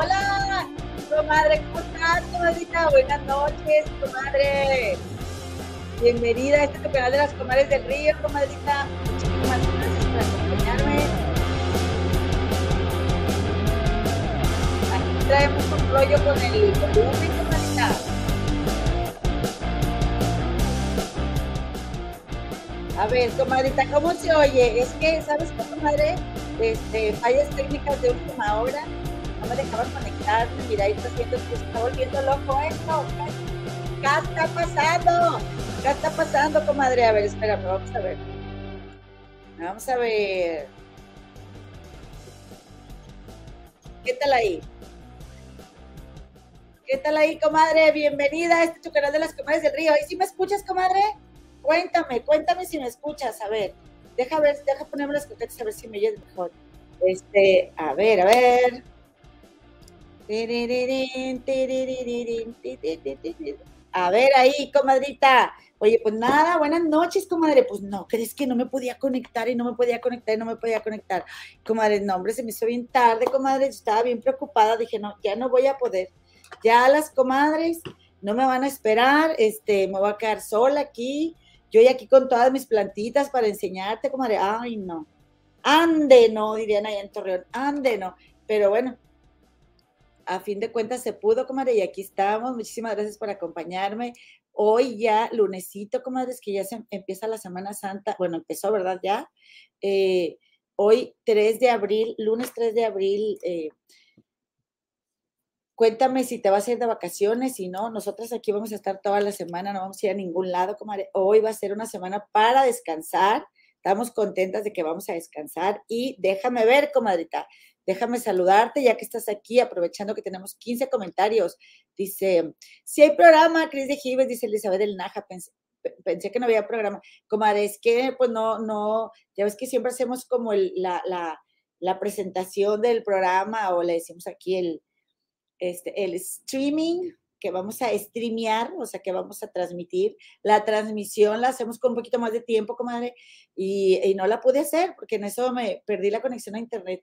Hola, comadre, ¿cómo estás, comadrita? Buenas noches, comadre. Bienvenida a este canal de las comadres del río, comadrita. Muchísimas gracias por acompañarme. Aquí traemos un rollo con el volumen, comadrita. A ver, comadrita, ¿cómo se oye? Es que, ¿sabes qué, comadre? Este, fallas técnicas de última hora. Me dejaban conectarme. Mira, está haciendo, se está volviendo loco esto. ¿Qué está pasando? ¿Qué está pasando, comadre? A ver, espérame, vamos a ver. Vamos a ver. ¿Qué tal ahí? ¿Qué tal ahí, comadre? Bienvenida a este tu canal de las comadres del río. ¿Y si me escuchas, comadre? Cuéntame, cuéntame si me escuchas. A ver, deja ver, deja ponerme las coquetas a ver si me oyes mejor. Este, a ver, a ver. A ver ahí, comadrita. Oye, pues nada, buenas noches, comadre. Pues no, ¿crees que no me podía conectar y no me podía conectar y no me podía conectar? Comadre, no, hombre, se me hizo bien tarde, comadre. Yo estaba bien preocupada. Dije, no, ya no voy a poder. Ya las comadres no me van a esperar. Este, me voy a quedar sola aquí. Yo ya aquí con todas mis plantitas para enseñarte, comadre. Ay, no. Ande, no, dirían allá en Torreón. Ande, no. Pero bueno, a fin de cuentas se pudo, comadre, y aquí estamos. Muchísimas gracias por acompañarme. Hoy ya, lunesito, comadres, que ya se empieza la Semana Santa. Bueno, empezó, ¿verdad? Ya. Eh, hoy, 3 de abril, lunes 3 de abril. Eh, cuéntame si te vas a ir de vacaciones, si no, nosotros aquí vamos a estar toda la semana, no vamos a ir a ningún lado, comadre. Hoy va a ser una semana para descansar. Estamos contentas de que vamos a descansar y déjame ver, comadrita, Déjame saludarte ya que estás aquí, aprovechando que tenemos 15 comentarios. Dice, si hay programa, Cris de Gives, dice Elizabeth del Naja, pensé, que no había programa. Comadre, es que pues no, no, ya ves que siempre hacemos como la, la, la, presentación del programa o le decimos aquí el, este, el streaming que vamos a streamear, o sea, que vamos a transmitir. La transmisión la hacemos con un poquito más de tiempo, comadre, y, y no la pude hacer porque en eso me perdí la conexión a internet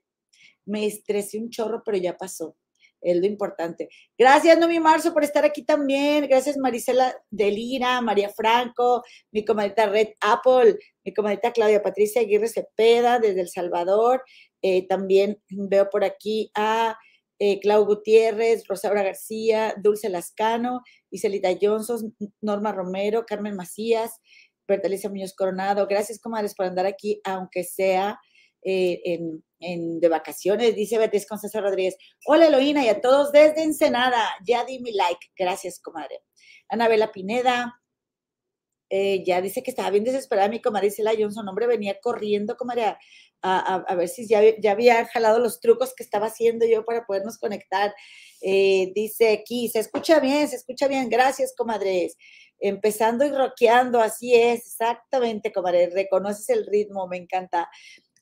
me estresé un chorro, pero ya pasó. Es lo importante. Gracias, Nomi Marzo, por estar aquí también. Gracias, Marisela Delira, María Franco, mi comadita Red Apple, mi comadita Claudia Patricia Aguirre Cepeda, desde El Salvador. Eh, también veo por aquí a eh, Clau Gutiérrez, Rosaura García, Dulce Lascano, Iselita Johnson, Norma Romero, Carmen Macías, Bertalicia Muñoz Coronado. Gracias, comadres, por andar aquí, aunque sea eh, en de vacaciones, dice Beatriz César Rodríguez. Hola Eloína y a todos desde Ensenada. Ya di mi like. Gracias, comadre. Anabela Pineda. Eh, ya dice que estaba bien desesperada mi comadre Isela Johnson. Hombre, venía corriendo, comadre, a, a, a, ver si ya, ya, había jalado los trucos que estaba haciendo yo para podernos conectar. Eh, dice aquí, se escucha bien, se escucha bien. Gracias, comadres. Empezando y rockeando, así es, exactamente, comadre. Reconoces el ritmo, me encanta.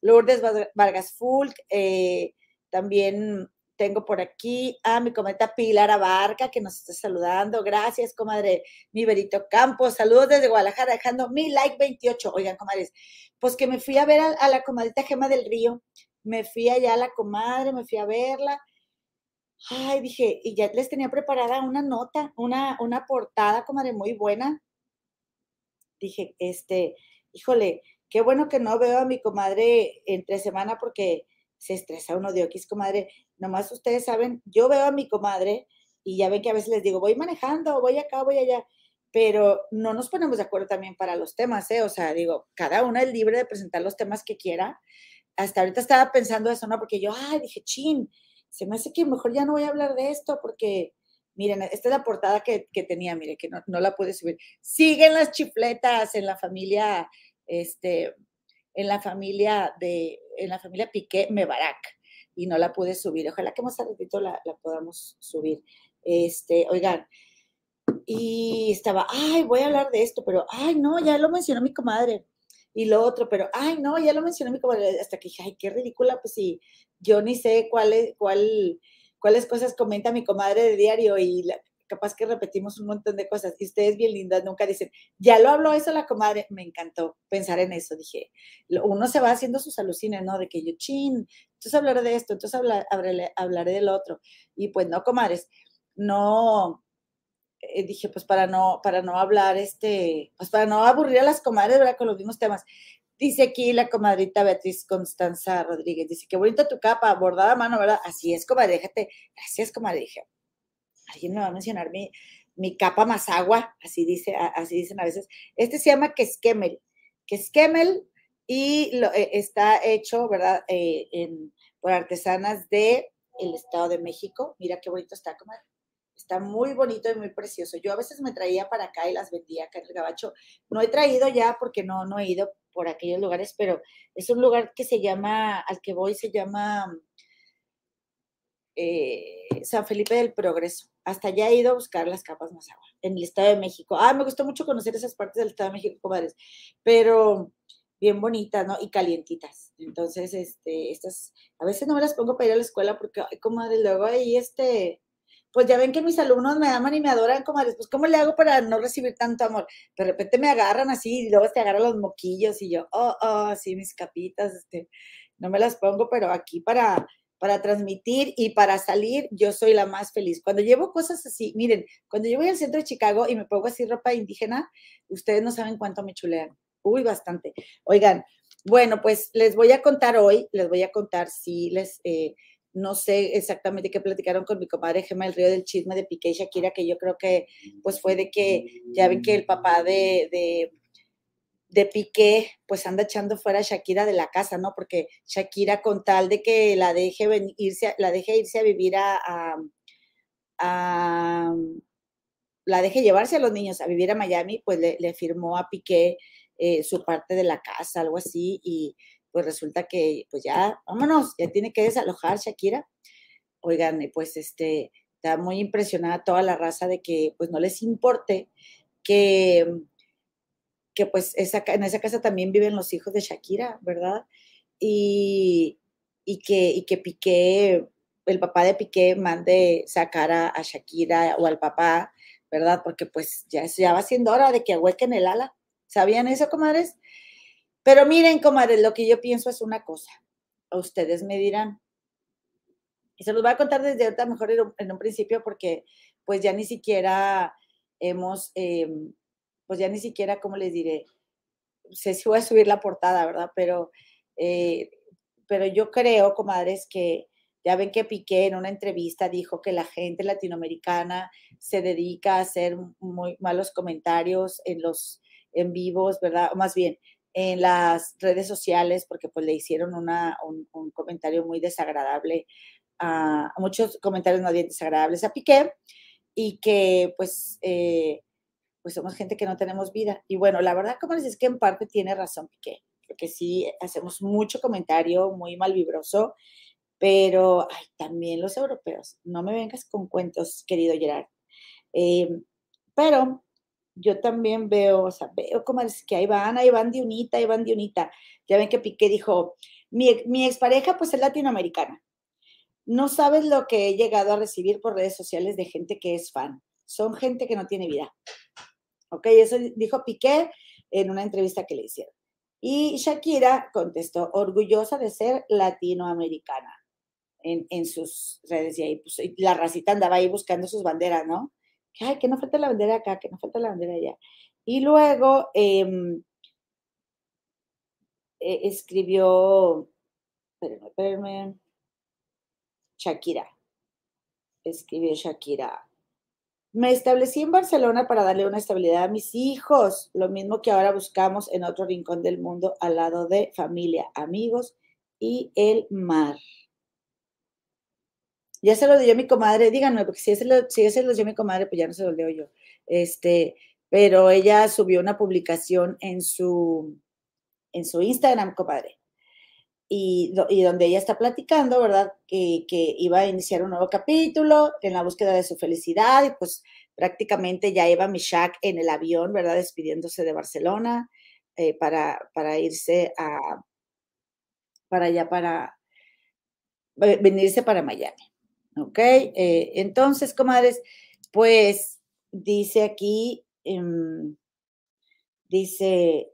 Lourdes Vargas Fulk, eh, también tengo por aquí a mi cometa Pilar Abarca, que nos está saludando. Gracias, comadre. Mi Berito Campos, saludos desde Guadalajara, dejando mi like 28. Oigan, comadres, pues que me fui a ver a, la comadita Gema del Río. Me fui allá a la comadre, me fui a verla. Ay, dije, y ya les tenía preparada una nota, una, una portada, comadre, muy buena. Dije, este, híjole, Qué bueno que no veo a mi comadre entre semana porque se estresa uno de Oquis, comadre. Nomás ustedes saben, yo veo a mi comadre y ya ven que a veces les digo, voy manejando, voy acá, voy allá, pero no nos ponemos de acuerdo también para los temas, ¿eh? O sea, digo, cada una es libre de presentar los temas que quiera. Hasta ahorita estaba pensando eso, ¿no? Porque yo, ay, dije, chin, se me hace que mejor ya no voy a hablar de esto porque, miren, esta es la portada que, que tenía, mire, que no, no la pude subir. Siguen las chifletas en la familia este, en la familia de, en la familia Piqué Mebarak y no la pude subir. Ojalá que más ratito la, la podamos subir. Este, oigan, y estaba, ay, voy a hablar de esto, pero, ay, no, ya lo mencionó mi comadre. Y lo otro, pero, ay, no, ya lo mencionó mi comadre. Hasta que dije, ay, qué ridícula, pues sí, yo ni sé cuál cuál, cuáles cosas comenta mi comadre de diario y capaz que repetimos un montón de cosas y ustedes bien lindas nunca dicen, ya lo habló eso la comadre, me encantó pensar en eso, dije, uno se va haciendo sus alucines, ¿no? De que yo, chin, entonces hablaré de esto, entonces hablaré, hablaré del otro. Y pues no, comadres, no, eh, dije, pues para no, para no hablar, este, pues para no aburrir a las comadres, ¿verdad? Con los mismos temas. Dice aquí la comadrita Beatriz Constanza Rodríguez, dice, qué bonita tu capa, bordada a mano, ¿verdad? Así es, comadre, déjate. Gracias, comadre, dije. Alguien me va a mencionar mi, mi capa más agua, así dice, así dicen a veces. Este se llama Quesquemel. Quesquemel y lo, eh, está hecho, ¿verdad? Eh, por artesanas de Estado de México. Mira qué bonito está, comadre. Está muy bonito y muy precioso. Yo a veces me traía para acá y las vendía acá en el gabacho. No he traído ya porque no, no he ido por aquellos lugares, pero es un lugar que se llama, al que voy se llama eh, San Felipe del Progreso. Hasta allá he ido a buscar las capas más agua, en el Estado de México. Ah, me gustó mucho conocer esas partes del Estado de México, comadres, pero bien bonitas, ¿no? Y calientitas. Entonces, este, estas, a veces no me las pongo para ir a la escuela porque, ay, comadre, luego ahí, este, pues ya ven que mis alumnos me aman y me adoran, comadres, pues ¿cómo le hago para no recibir tanto amor? De repente me agarran así y luego te agarran los moquillos y yo, oh, oh, sí, mis capitas, este, no me las pongo, pero aquí para, para transmitir y para salir, yo soy la más feliz. Cuando llevo cosas así, miren, cuando yo voy al centro de Chicago y me pongo así ropa indígena, ustedes no saben cuánto me chulean. Uy, bastante. Oigan, bueno, pues les voy a contar hoy, les voy a contar si les... Eh, no sé exactamente qué platicaron con mi comadre Gemma el Río del Chisme de Piqué y Shakira, que yo creo que pues fue de que ya ven que el papá de, de Piqué pues anda echando fuera a Shakira de la casa, ¿no? Porque Shakira con tal de que la deje irse, la deje irse a vivir a, la deje llevarse a los niños a vivir a Miami, pues le, firmó a Piqué eh, su parte de la casa, algo así, y pues resulta que, pues ya, vámonos, ya tiene que desalojar Shakira. Oigan, pues este, está muy impresionada toda la raza de que, pues no les importe que, que pues esa, en esa casa también viven los hijos de Shakira, ¿verdad? Y, que, y que Piqué, el papá de Piqué mande sacar a, a, Shakira o al papá, ¿verdad? Porque pues ya, ya va siendo hora de que ahuequen el ala. ¿Sabían eso, comadres? Pero miren, comadres, lo que yo pienso es una cosa. Ustedes me dirán. Y se los voy a contar desde ahorita, mejor en un principio, porque pues ya ni siquiera hemos, em, pues ya ni siquiera, ¿cómo les diré? Sé si voy a subir la portada, ¿verdad? Pero, eh, pero yo creo, comadres, que ya ven que Piqué en una entrevista dijo que la gente latinoamericana se dedica a hacer muy malos comentarios en los en vivos, ¿verdad? O más bien, en las redes sociales porque pues le hicieron una, un, comentario muy desagradable, a, muchos comentarios no bien desagradables a Piqué y que pues, eh, pues somos gente que no tenemos vida. Y bueno, la verdad, como les es que en parte tiene razón Piqué, porque sí hacemos mucho comentario muy malvibroso, pero también los europeos, no me vengas con cuentos, querido Gerard. Eh, pero yo también veo, o sea, veo como es que ahí van, ahí van de unita, ahí van de unita. Ya ven que Piqué dijo, mi, mi expareja pues es latinoamericana. No sabes lo que he llegado a recibir por redes sociales de gente que es fan. Son gente que no tiene vida. Ok, eso dijo Piqué en una entrevista que le hicieron. Y Shakira contestó, orgullosa de ser latinoamericana en, en sus redes. Y ahí pues, la racita andaba ahí buscando sus banderas, ¿no? que, ay, que no falta la bandera acá, que no falta la bandera allá. Y luego em, e, escribió, espérenme, espérenme, Shakira. Escribió Shakira. Me establecí en Barcelona para darle una estabilidad a mis hijos, lo mismo que ahora buscamos en otro rincón del mundo al lado de familia, amigos y el mar. Ya se lo dio mi comadre, díganme, porque si ese, lo, si ese lo dio mi comadre, pues ya no se lo leo yo. Este, pero ella subió una publicación en su, en su Instagram, comadre. Y, donde ella está platicando, ¿verdad? Que, que, iba a iniciar un nuevo capítulo en la búsqueda de su felicidad y pues prácticamente ya iba Mishak en el avión, ¿verdad? Despidiéndose de Barcelona eh, para, para irse a, para allá, para venirse para Miami. ¿Ok? Eh, entonces, comadres, Pues dice aquí, em, dice,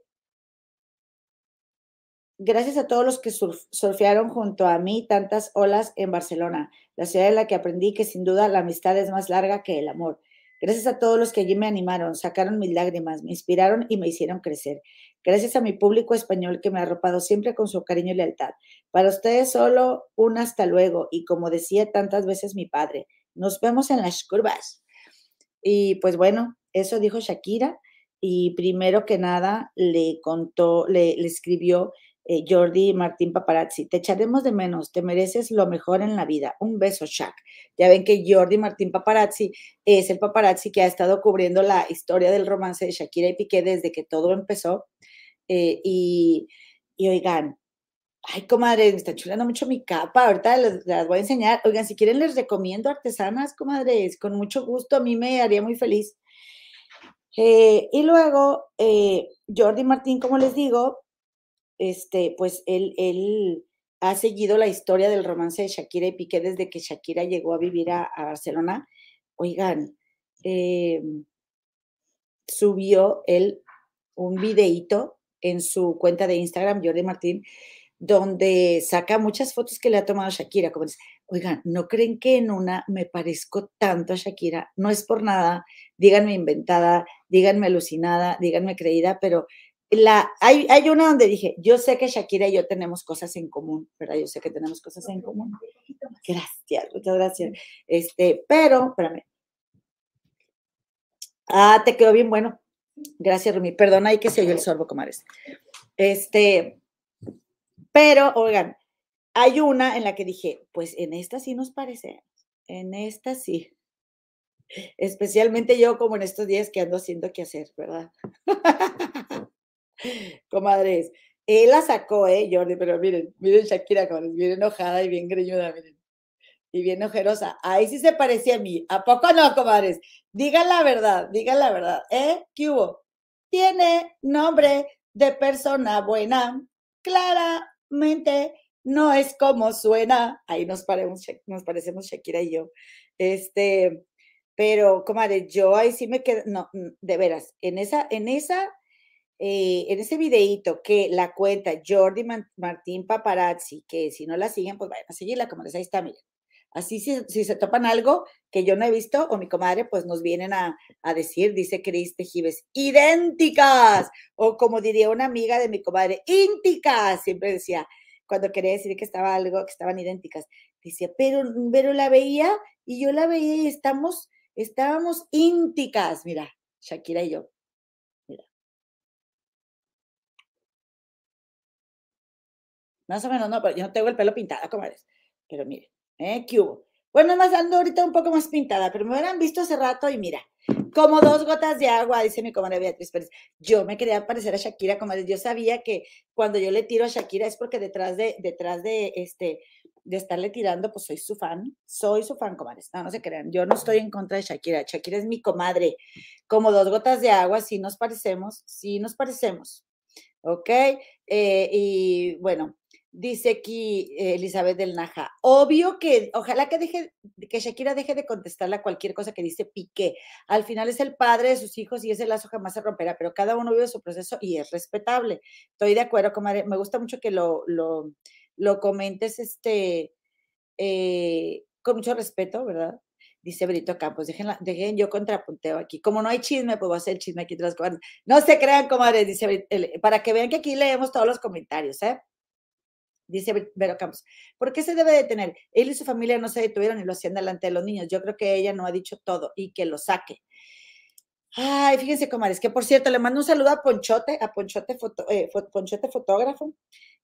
gracias a todos los que surfearon junto a mí tantas olas en Barcelona, la ciudad en la que aprendí que sin duda la amistad es más larga que el amor. Gracias a todos los que allí me animaron, sacaron mis lágrimas, me inspiraron y me hicieron crecer. Gracias a mi público español que me ha arropado siempre con su cariño y lealtad. Para ustedes solo un hasta luego y como decía tantas veces mi padre, nos vemos en las curvas. Y pues bueno, eso dijo Shakira y primero que nada le contó, le, le escribió eh, Jordi Martín Paparazzi, te echaremos de menos, te mereces lo mejor en la vida. Un beso, Shaq. Ya ven que Jordi Martín Paparazzi es el paparazzi que ha estado cubriendo la historia del romance de Shakira y Piqué desde que todo empezó. Eh, y, oigan, ay, comadre, me está chulando mucho mi capa. Ahorita les, las voy a enseñar. Oigan, si quieren, les recomiendo artesanas, comadres, con mucho gusto. A mí me haría muy feliz. Eh, y luego, Jordi Martín, como les digo, este, pues él, él ha seguido la historia del romance de Shakira y Piqué desde que Shakira llegó a vivir a, Barcelona. Oigan, em, subió él un videíto en su cuenta de Instagram, Jordi Martín, donde saca muchas fotos que le ha tomado Shakira. Como dice, oigan, ¿no creen que en una me parezco tanto a Shakira? No es por nada, díganme inventada, díganme alucinada, díganme creída, pero hay, una donde dije, yo sé que Shakira y yo tenemos cosas en común, ¿verdad? Yo sé que tenemos cosas en común. Gracias, muchas gracias. Este, pero, espérame. Ah, te quedó bien bueno. Gracias, Rumi. Perdona ahí que se oye el sorbo, comadres. Este, pero, oigan, hay una en la que dije, pues en esta sí nos parece. En esta sí. Especialmente yo, como en estos días que ando haciendo qué hacer, ¿verdad? Comadres, él la sacó, ¿eh, Jordi? Pero miren, miren Shakira, comadres, bien enojada y bien greñuda, miren. Y bien ojerosa. Ahí sí se parecía a mí. ¿A poco no, comadres? Digan la verdad, digan la verdad, ¿eh? ¿Qué hubo? Tiene nombre de persona buena. Claramente no es como suena. Ahí nos, paremos, nos parecemos Shakira y yo. Este, pero, comadre, yo ahí sí me quedo, no, de veras, en esa, en esa eh, en ese videíto que la cuenta Jordi Martín Paparazzi, que si no la siguen, pues vayan a seguirla, como les ahí está, miren. Así si, se topan algo que yo no he visto o mi comadre, pues nos vienen a, a decir, dice Cris Tejives, idénticas. O como diría una amiga de mi comadre, ínticas. Siempre decía, cuando quería decir que estaba algo, que estaban idénticas. Decía, pero, pero la veía y yo la veía y estamos, estábamos ínticas. Mira, Shakira y yo. Más o menos, no, pero yo no tengo el pelo pintado, comadres. Pero miren, ¿eh? ¿Qué hubo? Bueno, más ando ahorita un poco más pintada, pero me hubieran visto hace rato y mira, como dos gotas de agua, dice mi comadre Beatriz Pérez. Yo me quería parecer a Shakira, comadre. Yo sabía que cuando yo le tiro a Shakira es porque detrás de, detrás de este, de estarle tirando, pues soy su fan, soy su fan, comadres. No, no se crean, yo no estoy en contra de Shakira. Shakira es mi comadre. Como dos gotas de agua, sí nos parecemos, sí nos parecemos. ¿Ok? Eh, y bueno, Dice aquí eh, Elizabeth del Naja, obvio que, ojalá que deje, que Shakira deje de contestarle a cualquier cosa que dice Piqué. Al final es el padre de sus hijos y ese lazo jamás se romperá, pero cada uno vive su proceso y es respetable. Estoy de acuerdo, comadre. Me gusta mucho que lo, lo, lo comentes este, eh, con mucho respeto, ¿verdad? Dice Brito Campos, dejen, dejen yo contrapunteo aquí. Como no hay chisme, pues voy a hacer el chisme aquí tras No se crean, comadre, dice, para que vean que aquí leemos todos los comentarios, ¿eh? Dice Vero Campos. ¿Por qué se debe detener? Él y su familia no se detuvieron y lo hacían delante de los niños. Yo creo que ella no ha dicho todo y que lo saque. Ay, fíjense, comadres, que por cierto, le mando un saludo a Ponchote, a Ponchote, eh, Ponchote fotógrafo,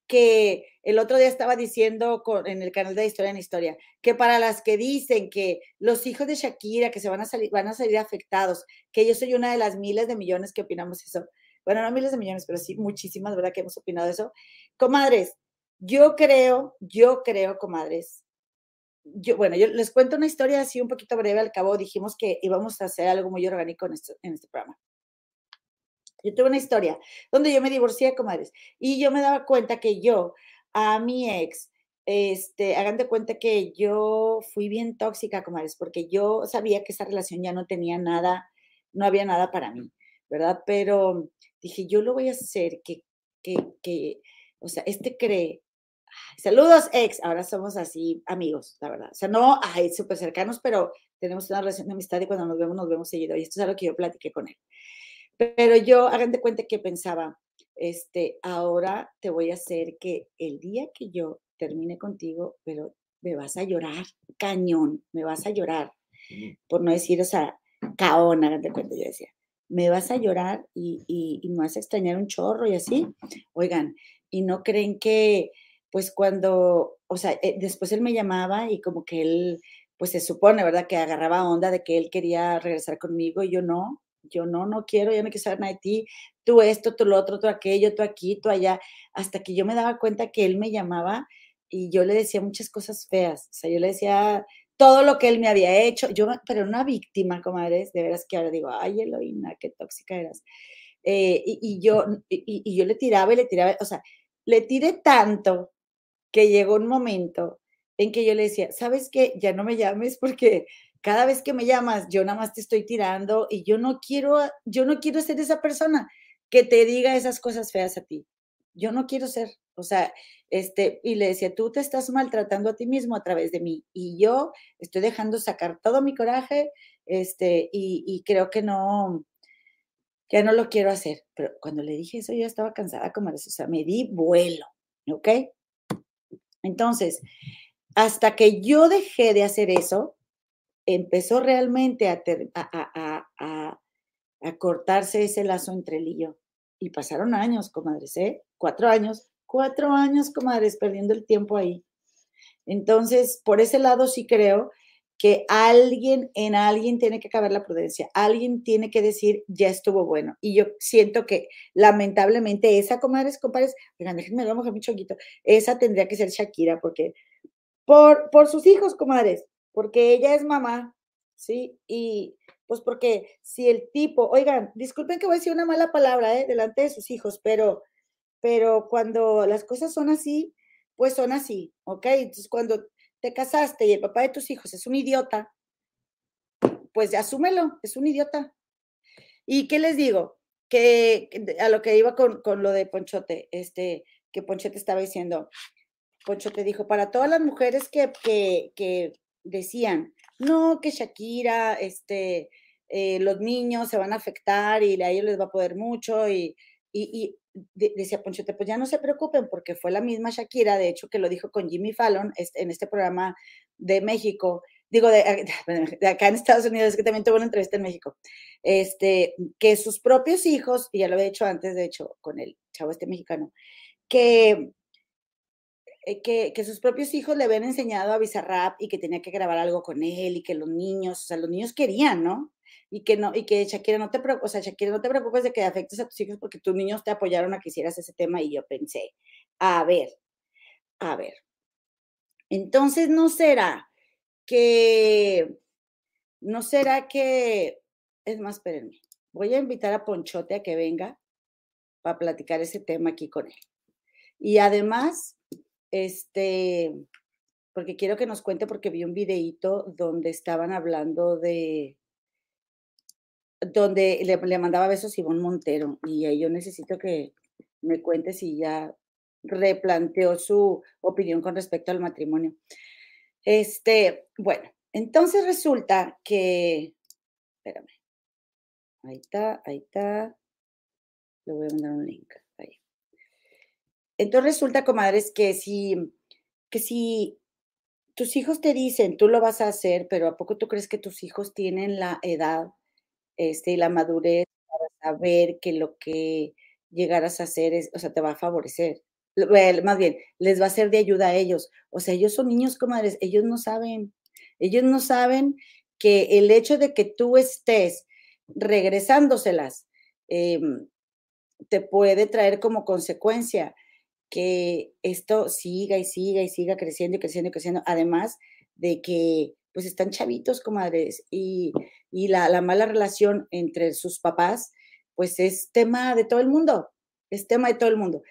que el otro día estaba diciendo en el canal de Historia en Historia, que para las que dicen que los hijos de Shakira, que se van a salir, van a salir afectados, que yo soy una de las miles de millones que opinamos eso. Bueno, no miles de millones, pero sí muchísimas, ¿verdad? Que hemos opinado eso. Comadres, yo creo, yo creo, comadres, yo, bueno, yo les cuento una historia así un poquito breve, al cabo dijimos que íbamos a hacer algo muy orgánico en este, en este programa. Yo tuve una historia donde yo me divorcié, comadres, y yo me daba cuenta que yo a mi ex este, hagan de cuenta que yo fui bien tóxica, comadres, porque yo sabía que esa relación ya no tenía nada, no había nada para mí, ¿verdad? Pero dije, yo lo voy a hacer que, que, que o sea, este cree, saludos ex, ahora somos así amigos, la verdad. O sea, no, ay, súper cercanos, pero tenemos una relación de amistad y cuando nos vemos, nos vemos seguido. Y esto es algo que yo platiqué con él. Pero yo, hagan de cuenta que pensaba, este, ahora te voy a hacer que el día que yo termine contigo, pero me vas a llorar, cañón, me vas a llorar, por no decir, o sea, caón, hagan de cuenta, yo decía, me vas a llorar y, y, me vas a extrañar un chorro y así. Oigan, y no creen que, pues cuando, o sea, eh, después él me llamaba y como que él, pues se supone, ¿verdad? Que agarraba onda de que él quería regresar conmigo y yo no, yo no, no quiero, ya no quiero saber nada de ti, tú esto, tú lo otro, tú aquello, tú aquí, tú allá, hasta que yo me daba cuenta que él me llamaba y yo le decía muchas cosas feas, o sea, yo le decía todo lo que él me había hecho, yo, pero una víctima, comadres, de veras que ahora digo, ay, Eloína, qué tóxica eras. Eh, y, yo, y, y yo le tiraba y le tiraba, o sea, le tiré tanto que llegó un momento en que yo le decía, ¿sabes qué? Ya no me llames porque cada vez que me llamas, yo nada más te estoy tirando y yo no quiero, yo no quiero ser esa persona que te diga esas cosas feas a ti. Yo no quiero ser, o sea, este, y le decía, tú te estás maltratando a ti mismo a través de mí y yo estoy dejando sacar todo mi coraje, este, y, y creo que no, que no lo quiero hacer. Pero cuando le dije eso, yo estaba cansada como eso, o sea, me di vuelo, ¿ok? Entonces, hasta que yo dejé de hacer eso, empezó realmente a, a, cortarse ese lazo entre él y yo. Y pasaron años, comadres, ¿eh? Cuatro años, cuatro años, comadres, perdiendo el tiempo ahí. Entonces, por ese lado sí creo que alguien, en alguien tiene que caber la prudencia, alguien tiene que decir, ya estuvo bueno. Y yo siento que lamentablemente esa, comadres, compadres, oigan, déjenme lo mojar mi choquito, esa tendría que ser Shakira, porque por, por sus hijos, comadres, porque ella es mamá, ¿sí? Y pues porque si el tipo, oigan, disculpen que voy a decir una mala palabra, ¿eh? Delante de sus hijos, pero, pero cuando las cosas son así, pues son así, ¿ok? Entonces cuando te casaste y el papá de tus hijos es un idiota, pues asúmelo, es un idiota. ¿Y qué les digo? Que, a lo que iba con, con, lo de Ponchote, este, que Ponchote estaba diciendo, Ponchote dijo, para todas las mujeres que, que, que decían, no, que Shakira, este, eh, los niños se van a afectar y a ellos les va a poder mucho y, y, decía Ponchote, pues ya no se preocupen porque fue la misma Shakira, de hecho que lo dijo con Jimmy Fallon en este programa de México, digo de, de, acá en Estados Unidos, es que también tuvo una entrevista en México, este, que sus propios hijos, y ya lo había hecho antes, de hecho, con el chavo este mexicano, que eh, que, que, sus propios hijos le habían enseñado a Bizarrap y que tenía que grabar algo con él y que los niños, o sea, los niños querían, ¿no? Y que no, y que Shakira no te preocupes, o sea, Shakira no te preocupes de que afectes a tus hijos porque tus niños te apoyaron a que hicieras ese tema y yo pensé, a ver, a ver. Entonces, ¿no será que, no será que, es más, espérenme, voy a invitar a Ponchote a que venga para platicar ese tema aquí con él. Y además, este, porque quiero que nos cuente, porque vi un videíto donde estaban hablando de, donde le, mandaba besos a Ivonne Montero, y ahí yo necesito que me cuente si ya replanteó su opinión con respecto al matrimonio. Este, bueno, entonces resulta que, espérame, ahí está, ahí está, le voy a mandar un link. Entonces resulta, comadres, que si, que si tus hijos te dicen, tú lo vas a hacer, pero ¿a poco tú crees que tus hijos tienen la edad este, y la madurez para saber que lo que llegaras a hacer es, o sea, te va a favorecer? Más bien, les va a ser de ayuda a ellos. O sea, ellos son niños, comadres, ellos no saben, ellos no saben que el hecho de que tú estés regresándoselas eh, te puede traer como consecuencia que esto siga y siga y siga creciendo y creciendo y creciendo, además de que pues están chavitos, comadres, y, y la, la, mala relación entre sus papás, pues es tema de todo el mundo, es tema de todo el mundo,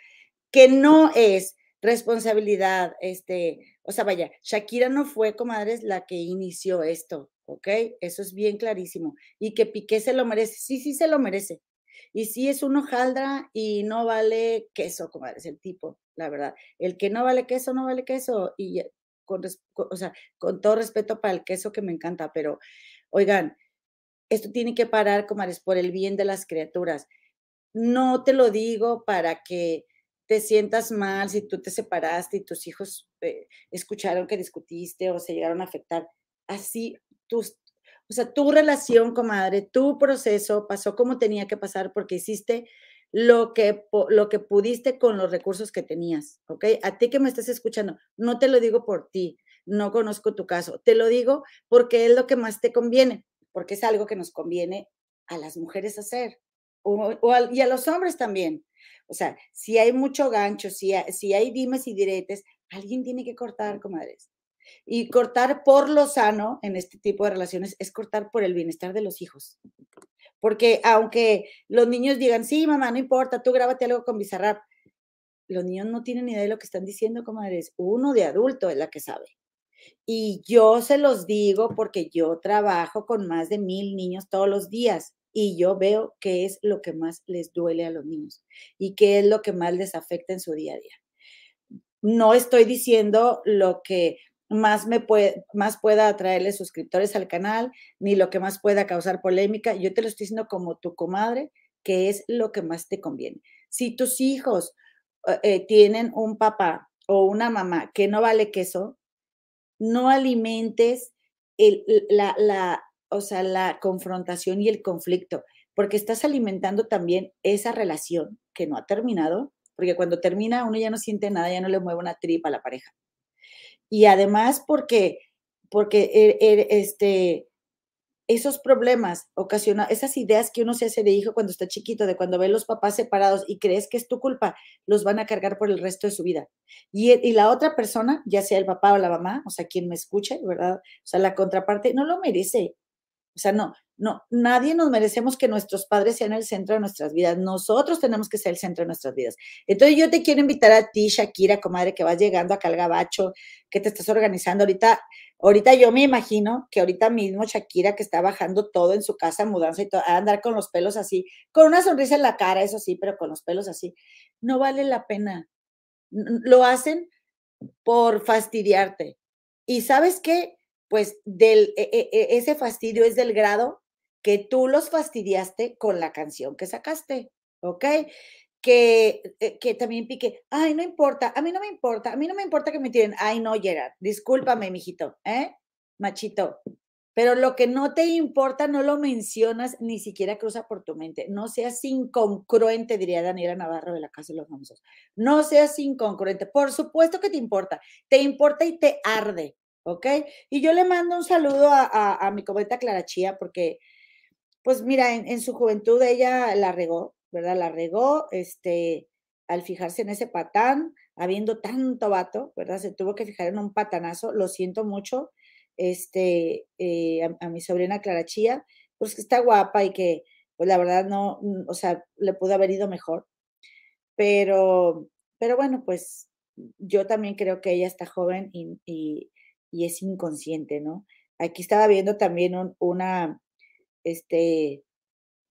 que no es responsabilidad, este, o sea, vaya, Shakira no fue, comadres, la que inició esto, ¿ok? Eso es bien clarísimo. Y que Piqué se lo merece, sí, sí se lo merece. Y sí es un hojaldra y no vale queso, comadres, el tipo, la verdad. El que no vale queso, no vale queso. Y con, o sea, con todo respeto para el queso que me encanta, pero oigan, esto tiene que parar, comadres, por el bien de las criaturas. No te lo digo para que te sientas mal si tú te separaste y tus hijos eh, escucharon que discutiste o se llegaron a afectar. Así, tus, o sea, tu relación, comadre, tu proceso pasó como tenía que pasar porque hiciste lo que, lo que pudiste con los recursos que tenías, ¿ok? A ti que me estás escuchando, no te lo digo por ti, no conozco tu caso, te lo digo porque es lo que más te conviene, porque es algo que nos conviene a las mujeres hacer y a los hombres también. O sea, si hay mucho gancho, si hay, si hay dimes y diretes, alguien tiene que cortar, comadres. Y cortar por lo sano en este tipo de relaciones es cortar por el bienestar de los hijos. Porque aunque los niños digan, sí, mamá, no importa, tú grábate algo con Bizarrap, los niños no tienen ni idea de lo que están diciendo, comadres. Uno de adulto es la que sabe. Y yo se los digo porque yo trabajo con más de mil niños todos los días y yo veo qué es lo que más les duele a los niños y qué es lo que más les afecta en su día a día. No estoy diciendo lo que más me puede, más pueda atraerle suscriptores al canal, ni lo que más pueda causar polémica. Yo te lo estoy diciendo como tu comadre, que es lo que más te conviene. Si tus hijos eh, eh, tienen un papá o una mamá que no vale queso, no alimentes la, la, o sea, la confrontación y el conflicto, porque estás alimentando también esa relación que no ha terminado, porque cuando termina uno ya no siente nada, ya no le mueve una tripa a la pareja. Y además porque, porque er, er, este, esos problemas ocasionan, esas ideas que uno se hace de hijo cuando está chiquito, de cuando ve los papás separados y crees que es tu culpa, los van a cargar por el resto de su vida. Y, y, la otra persona, ya sea el papá o la mamá, o sea, quien me escuche, ¿verdad? O sea, la contraparte, no lo merece. O sea, no, no, nadie nos merecemos que nuestros padres sean el centro de nuestras vidas. Nosotros tenemos que ser el centro de nuestras vidas. Entonces yo te quiero invitar a ti, Shakira, comadre, que vas llegando acá al gabacho, que te estás organizando ahorita. Ahorita yo me imagino que ahorita mismo Shakira, que está bajando todo en su casa, mudanza y todo, a andar con los pelos así, con una sonrisa en la cara, eso sí, pero con los pelos así. No vale la pena. Lo hacen por fastidiarte. Y sabes qué? Pues del, e, e, e, ese fastidio es del grado que tú los fastidiaste con la canción que sacaste, ¿ok? Que, eh, que también pique, ay, no importa, a mí no me importa, a mí no me importa que me tiren, ay, no, Gerard, discúlpame, mijito, ¿eh? Machito. Pero lo que no te importa no lo mencionas, ni siquiera cruza por tu mente. No seas incongruente, diría Daniela Navarro de la Casa de los Famosos. No seas incongruente. Por supuesto que te importa. Te importa y te arde. ¿Ok? Y yo le mando un saludo a, mi cometa Clara Chía porque, pues mira, en, su juventud ella la regó, ¿verdad? La regó, este, al fijarse en ese patán, habiendo tanto vato, ¿verdad? Se tuvo que fijar en un patanazo, lo siento mucho, este, eh, a, mi sobrina Clara Chía, pues que está guapa y que, pues la verdad no, o sea, le pudo haber ido mejor, pero, pero bueno, pues yo también creo que ella está joven y es inconsciente, ¿no? Aquí estaba viendo también una, este,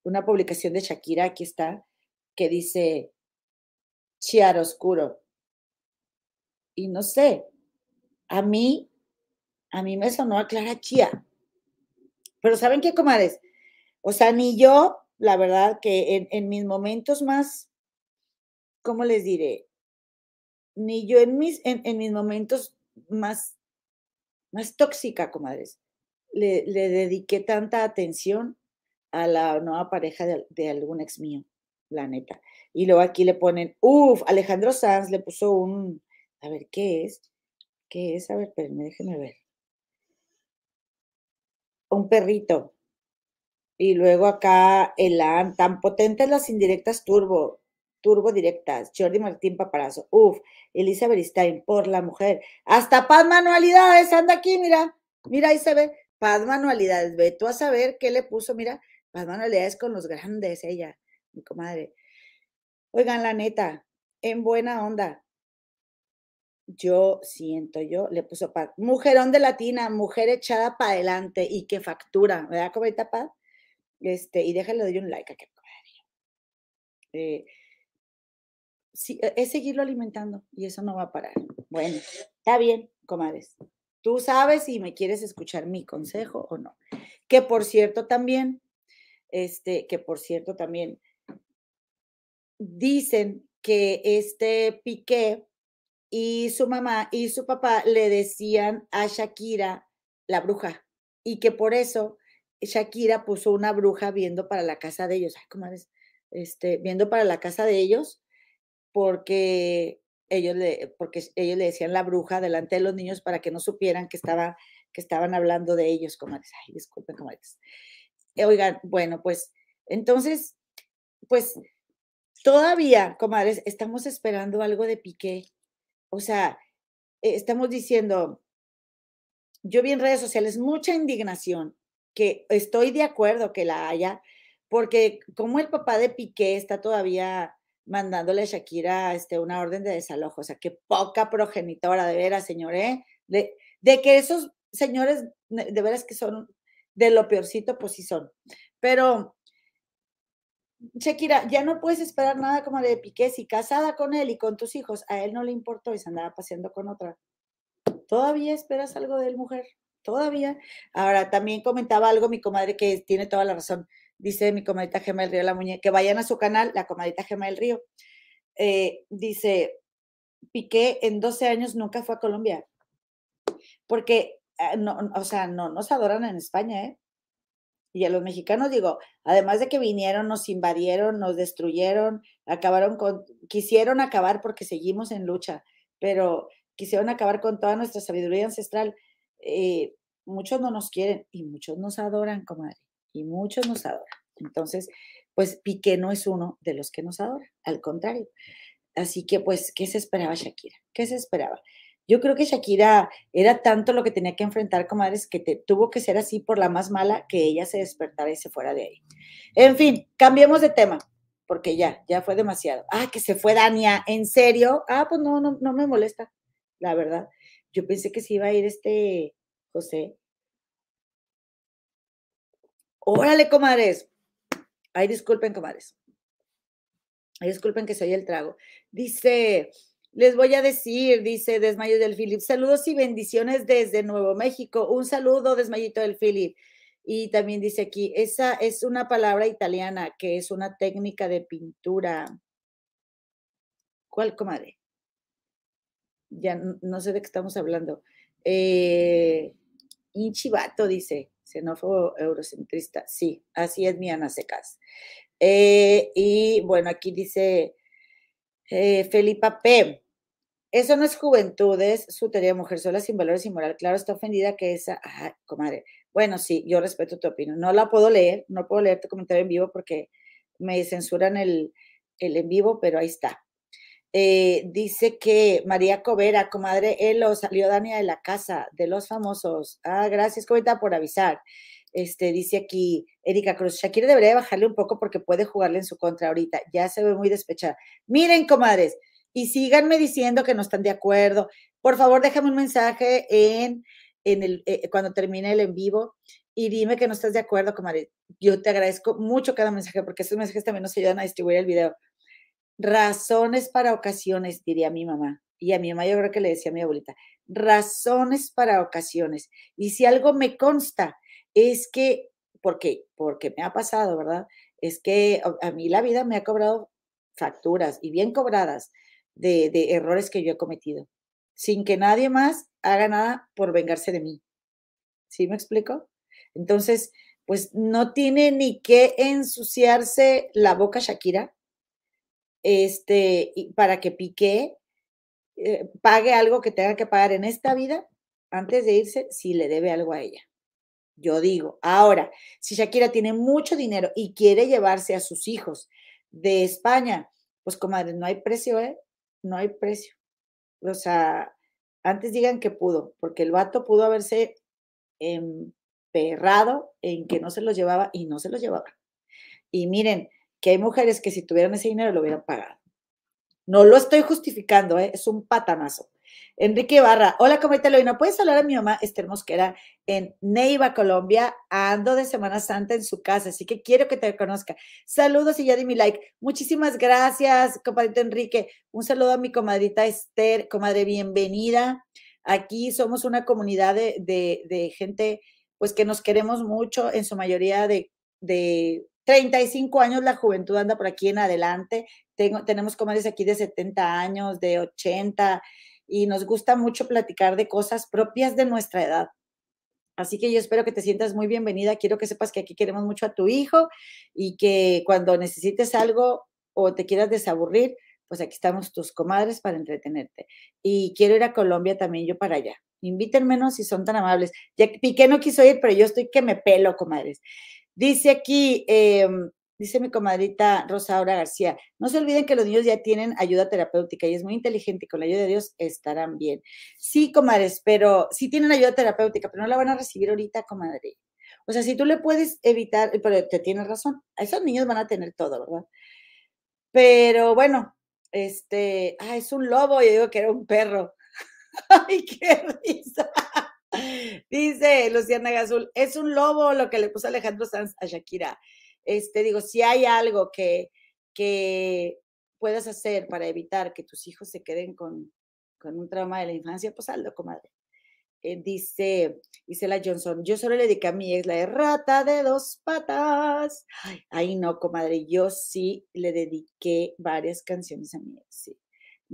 una publicación de Shakira, aquí está, que dice chiaroscuro. Y no sé, a mí, a mí me sonó a Clara Chía. Pero ¿saben qué, comadres? O sea, ni yo, la verdad, que en, mis momentos más, ¿cómo les diré? Ni yo en mis, en mis momentos más más tóxica, comadres. Le, le dediqué tanta atención a la nueva pareja de, algún ex mío, la neta. Y luego aquí le ponen, uff, Alejandro Sanz le puso un, a ver, ¿qué es? ¿Qué es? A ver, espérenme, déjenme ver. Un perrito. Y luego acá el tan potentes las indirectas turbo. Turbo Directas, Jordi Martín Paparazo, uf, Elisa Beristain, por la mujer, hasta Paz Manualidades, anda aquí, mira, mira, ahí se ve, Paz Manualidades, ve tú a saber qué le puso, mira, Paz Manualidades con los grandes, ella, mi comadre. Oigan, la neta, en buena onda, yo siento, yo le puso paz. Mujerón de latina, mujer echada para adelante y que factura, ¿verdad, comadita paz? Este, y déjale doy un like a que eh, e, es seguirlo alimentando y eso no va a parar. Bueno, está bien, comadres. Tú sabes si me quieres escuchar mi consejo o no. Que por cierto también, este, que por cierto también dicen que este Piqué y su mamá y su papá le decían a Shakira la bruja y que por eso Shakira puso una bruja viendo para la casa de ellos. Ay, comadres, este, viendo para la casa de ellos porque ellos le, porque ellos le decían la bruja delante de los niños para que no supieran que, estaba, que estaban hablando de ellos, comadres. Ay, disculpen, comadres. Oigan, bueno, pues entonces, pues todavía, comadres, estamos esperando algo de Piqué. O sea, eh, estamos diciendo, yo vi en redes sociales mucha indignación, que estoy de acuerdo que la haya, porque como el papá de Piqué está todavía mandándole a Shakira este, una orden de desalojo, o sea, qué poca progenitora, de veras, señor, ¿eh? De, de que esos señores, de veras que son de lo peorcito, pues sí son. Pero, Shakira, ya no puedes esperar nada como de Piqué, si casada con él y con tus hijos, a él no le importó y se andaba paseando con otra. ¿Todavía esperas algo de él, mujer? Todavía. Ahora, también comentaba algo mi comadre que tiene toda la razón dice mi comadita Gema del Río La Muñeca, que vayan a su canal, la comadita Gema del Río. Eh, dice, Piqué en 12 años nunca fue a Colombia, porque, ah, no, o sea, no nos adoran en España, ¿eh? Y a los mexicanos digo, además de que vinieron, nos invadieron, nos destruyeron, acabaron con, quisieron acabar porque seguimos en lucha, pero quisieron acabar con toda nuestra sabiduría ancestral. Eh, muchos no nos quieren y muchos nos adoran, comadre y muchos nos adoran. Entonces, pues Piqué no es uno de los que nos adora, al contrario. Así que, pues, ¿qué se esperaba Shakira? ¿Qué se esperaba? Yo creo que Shakira era tanto lo que tenía que enfrentar, comadres, que te, tuvo que ser así por la más mala que ella se despertara y se fuera de ahí. En fin, cambiemos de tema, porque ya, ya fue demasiado. Ah, que se fue Dania, ¿en serio? Ah, pues no, no, no me molesta, la verdad. Yo pensé que se iba a ir este José, Órale, comadres. Ay, disculpen, comadres. Ay, disculpen que soy el trago. Dice, les voy a decir, dice Desmayo del Philip, saludos y bendiciones desde Nuevo México. Un saludo, Desmayito del Philip. Y también dice aquí, esa es una palabra italiana que es una técnica de pintura. ¿Cuál, comadre? Ya no, sé de qué estamos hablando. Eh, Inchivato dice, xenófobo eurocentrista. Sí, así es mi Ana Secas. Eh, y bueno, aquí dice eh, Felipa P. Eso no es juventud, es su teoría de mujer sola, sin valores y moral. Claro, está ofendida que esa. Ajá, comadre. Bueno, sí, yo respeto tu opinión. No la puedo leer, no puedo leer tu comentario en vivo porque me censuran el, el en vivo, pero ahí está. Eh, dice que María Covera, comadre Elo, salió Dania de la casa de los famosos. Ah, gracias, comenta por avisar. Este, dice aquí Erika Cruz, Shakira debería bajarle un poco porque puede jugarle en su contra ahorita. Ya se ve muy despechada. Miren, comadres, y síganme diciendo que no están de acuerdo. Por favor, déjame un mensaje en, eh, cuando termine el en vivo y dime que no estás de acuerdo, comadre. Yo te agradezco mucho cada mensaje porque esos mensajes también nos ayudan a distribuir el video razones para ocasiones, diría mi mamá. Y a mi mamá yo creo que le decía a mi abuelita, razones para ocasiones. Y si algo me consta, es que, porque, porque me ha pasado, ¿verdad? Es que a mí la vida me ha cobrado facturas y bien cobradas de, de errores que yo he cometido, sin que nadie más haga nada por vengarse de mí. ¿Sí me explico? Entonces, pues no tiene ni que ensuciarse la boca Shakira este, para que Piqué eh, pague algo que tenga que pagar en esta vida antes de irse si le debe algo a ella. Yo digo, ahora, si Shakira tiene mucho dinero y quiere llevarse a sus hijos de España, pues comadre, no hay precio, ¿eh? No hay precio. O sea, antes digan que pudo, porque el vato pudo haberse emperrado en que no se los llevaba y no se los llevaba. Y miren, que hay mujeres que si tuvieran ese dinero lo hubieran pagado. No lo estoy justificando, ¿eh? es un patanazo. Enrique Barra, hola, ¿cómo estás, Loina? ¿Puedes hablar a mi mamá Esther Mosquera en Neiva, Colombia? Ando de Semana Santa en su casa, así que quiero que te conozca. Saludos y ya di mi like. Muchísimas gracias, compadrito Enrique. Un saludo a mi comadrita Esther, comadre, bienvenida. Aquí somos una comunidad de, de, gente, pues que nos queremos mucho, en su mayoría de, de 35 años, la juventud anda por aquí en adelante. Tenemos comadres aquí de 70 años, de 80 y nos gusta mucho platicar de cosas propias de nuestra edad. Así que yo espero que te sientas muy bienvenida. Quiero que sepas que aquí queremos mucho a tu hijo y que cuando necesites algo o te quieras desaburrir, pues aquí estamos tus comadres para entretenerte. Y quiero ir a Colombia también yo para allá. Invítenme si son tan amables. Ya Piqué no quiso ir, pero yo estoy que me pelo, comadres. Dice aquí, eh, Dice mi comadrita Rosaura García, no se olviden que los niños ya tienen ayuda terapéutica y es muy inteligente y con la ayuda de Dios estarán bien. Sí, comadres, pero sí tienen ayuda terapéutica, pero no la van a recibir ahorita, comadre. O sea, si tú le puedes evitar, pero te tienes razón, esos niños van a tener todo, ¿verdad? Pero bueno, este, ah, es un lobo, yo digo que era un perro. Ay, qué risa. Dice Luciana Gazul, es un lobo lo que le puso Alejandro Sanz a Shakira. Este, digo, si hay algo que, que puedas hacer para evitar que tus hijos se queden con, con un trauma de la infancia, pues hazlo, comadre. Eh, dice Isela Johnson, yo solo le dediqué a mi ex la errata de dos patas. Ay, ay, no, comadre, yo sí le dediqué varias canciones a mi ex, sí.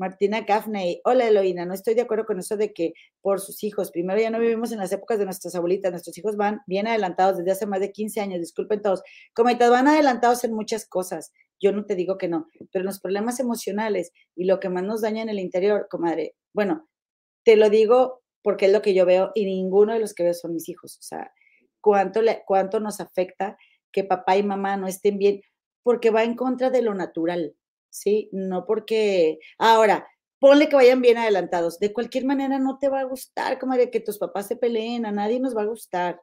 Martina Gaffney, hola Eloína, no estoy de acuerdo con eso de que por sus hijos, primero ya no vivimos en las épocas de nuestras abuelitas, nuestros hijos van bien adelantados desde hace más de 15 años, disculpen todos, como te van adelantados en muchas cosas, yo no te digo que no, pero los problemas emocionales y lo que más nos daña en el interior, comadre, bueno, te lo digo porque es lo que yo veo y ninguno de los que veo son mis hijos, o sea, cuánto, cuánto nos afecta que papá y mamá no estén bien, porque va en contra de lo natural, ¿sí? No porque, ahora, ponle que vayan bien adelantados. De cualquier manera no te va a gustar, comadre, que tus papás se peleen, a nadie nos va a gustar.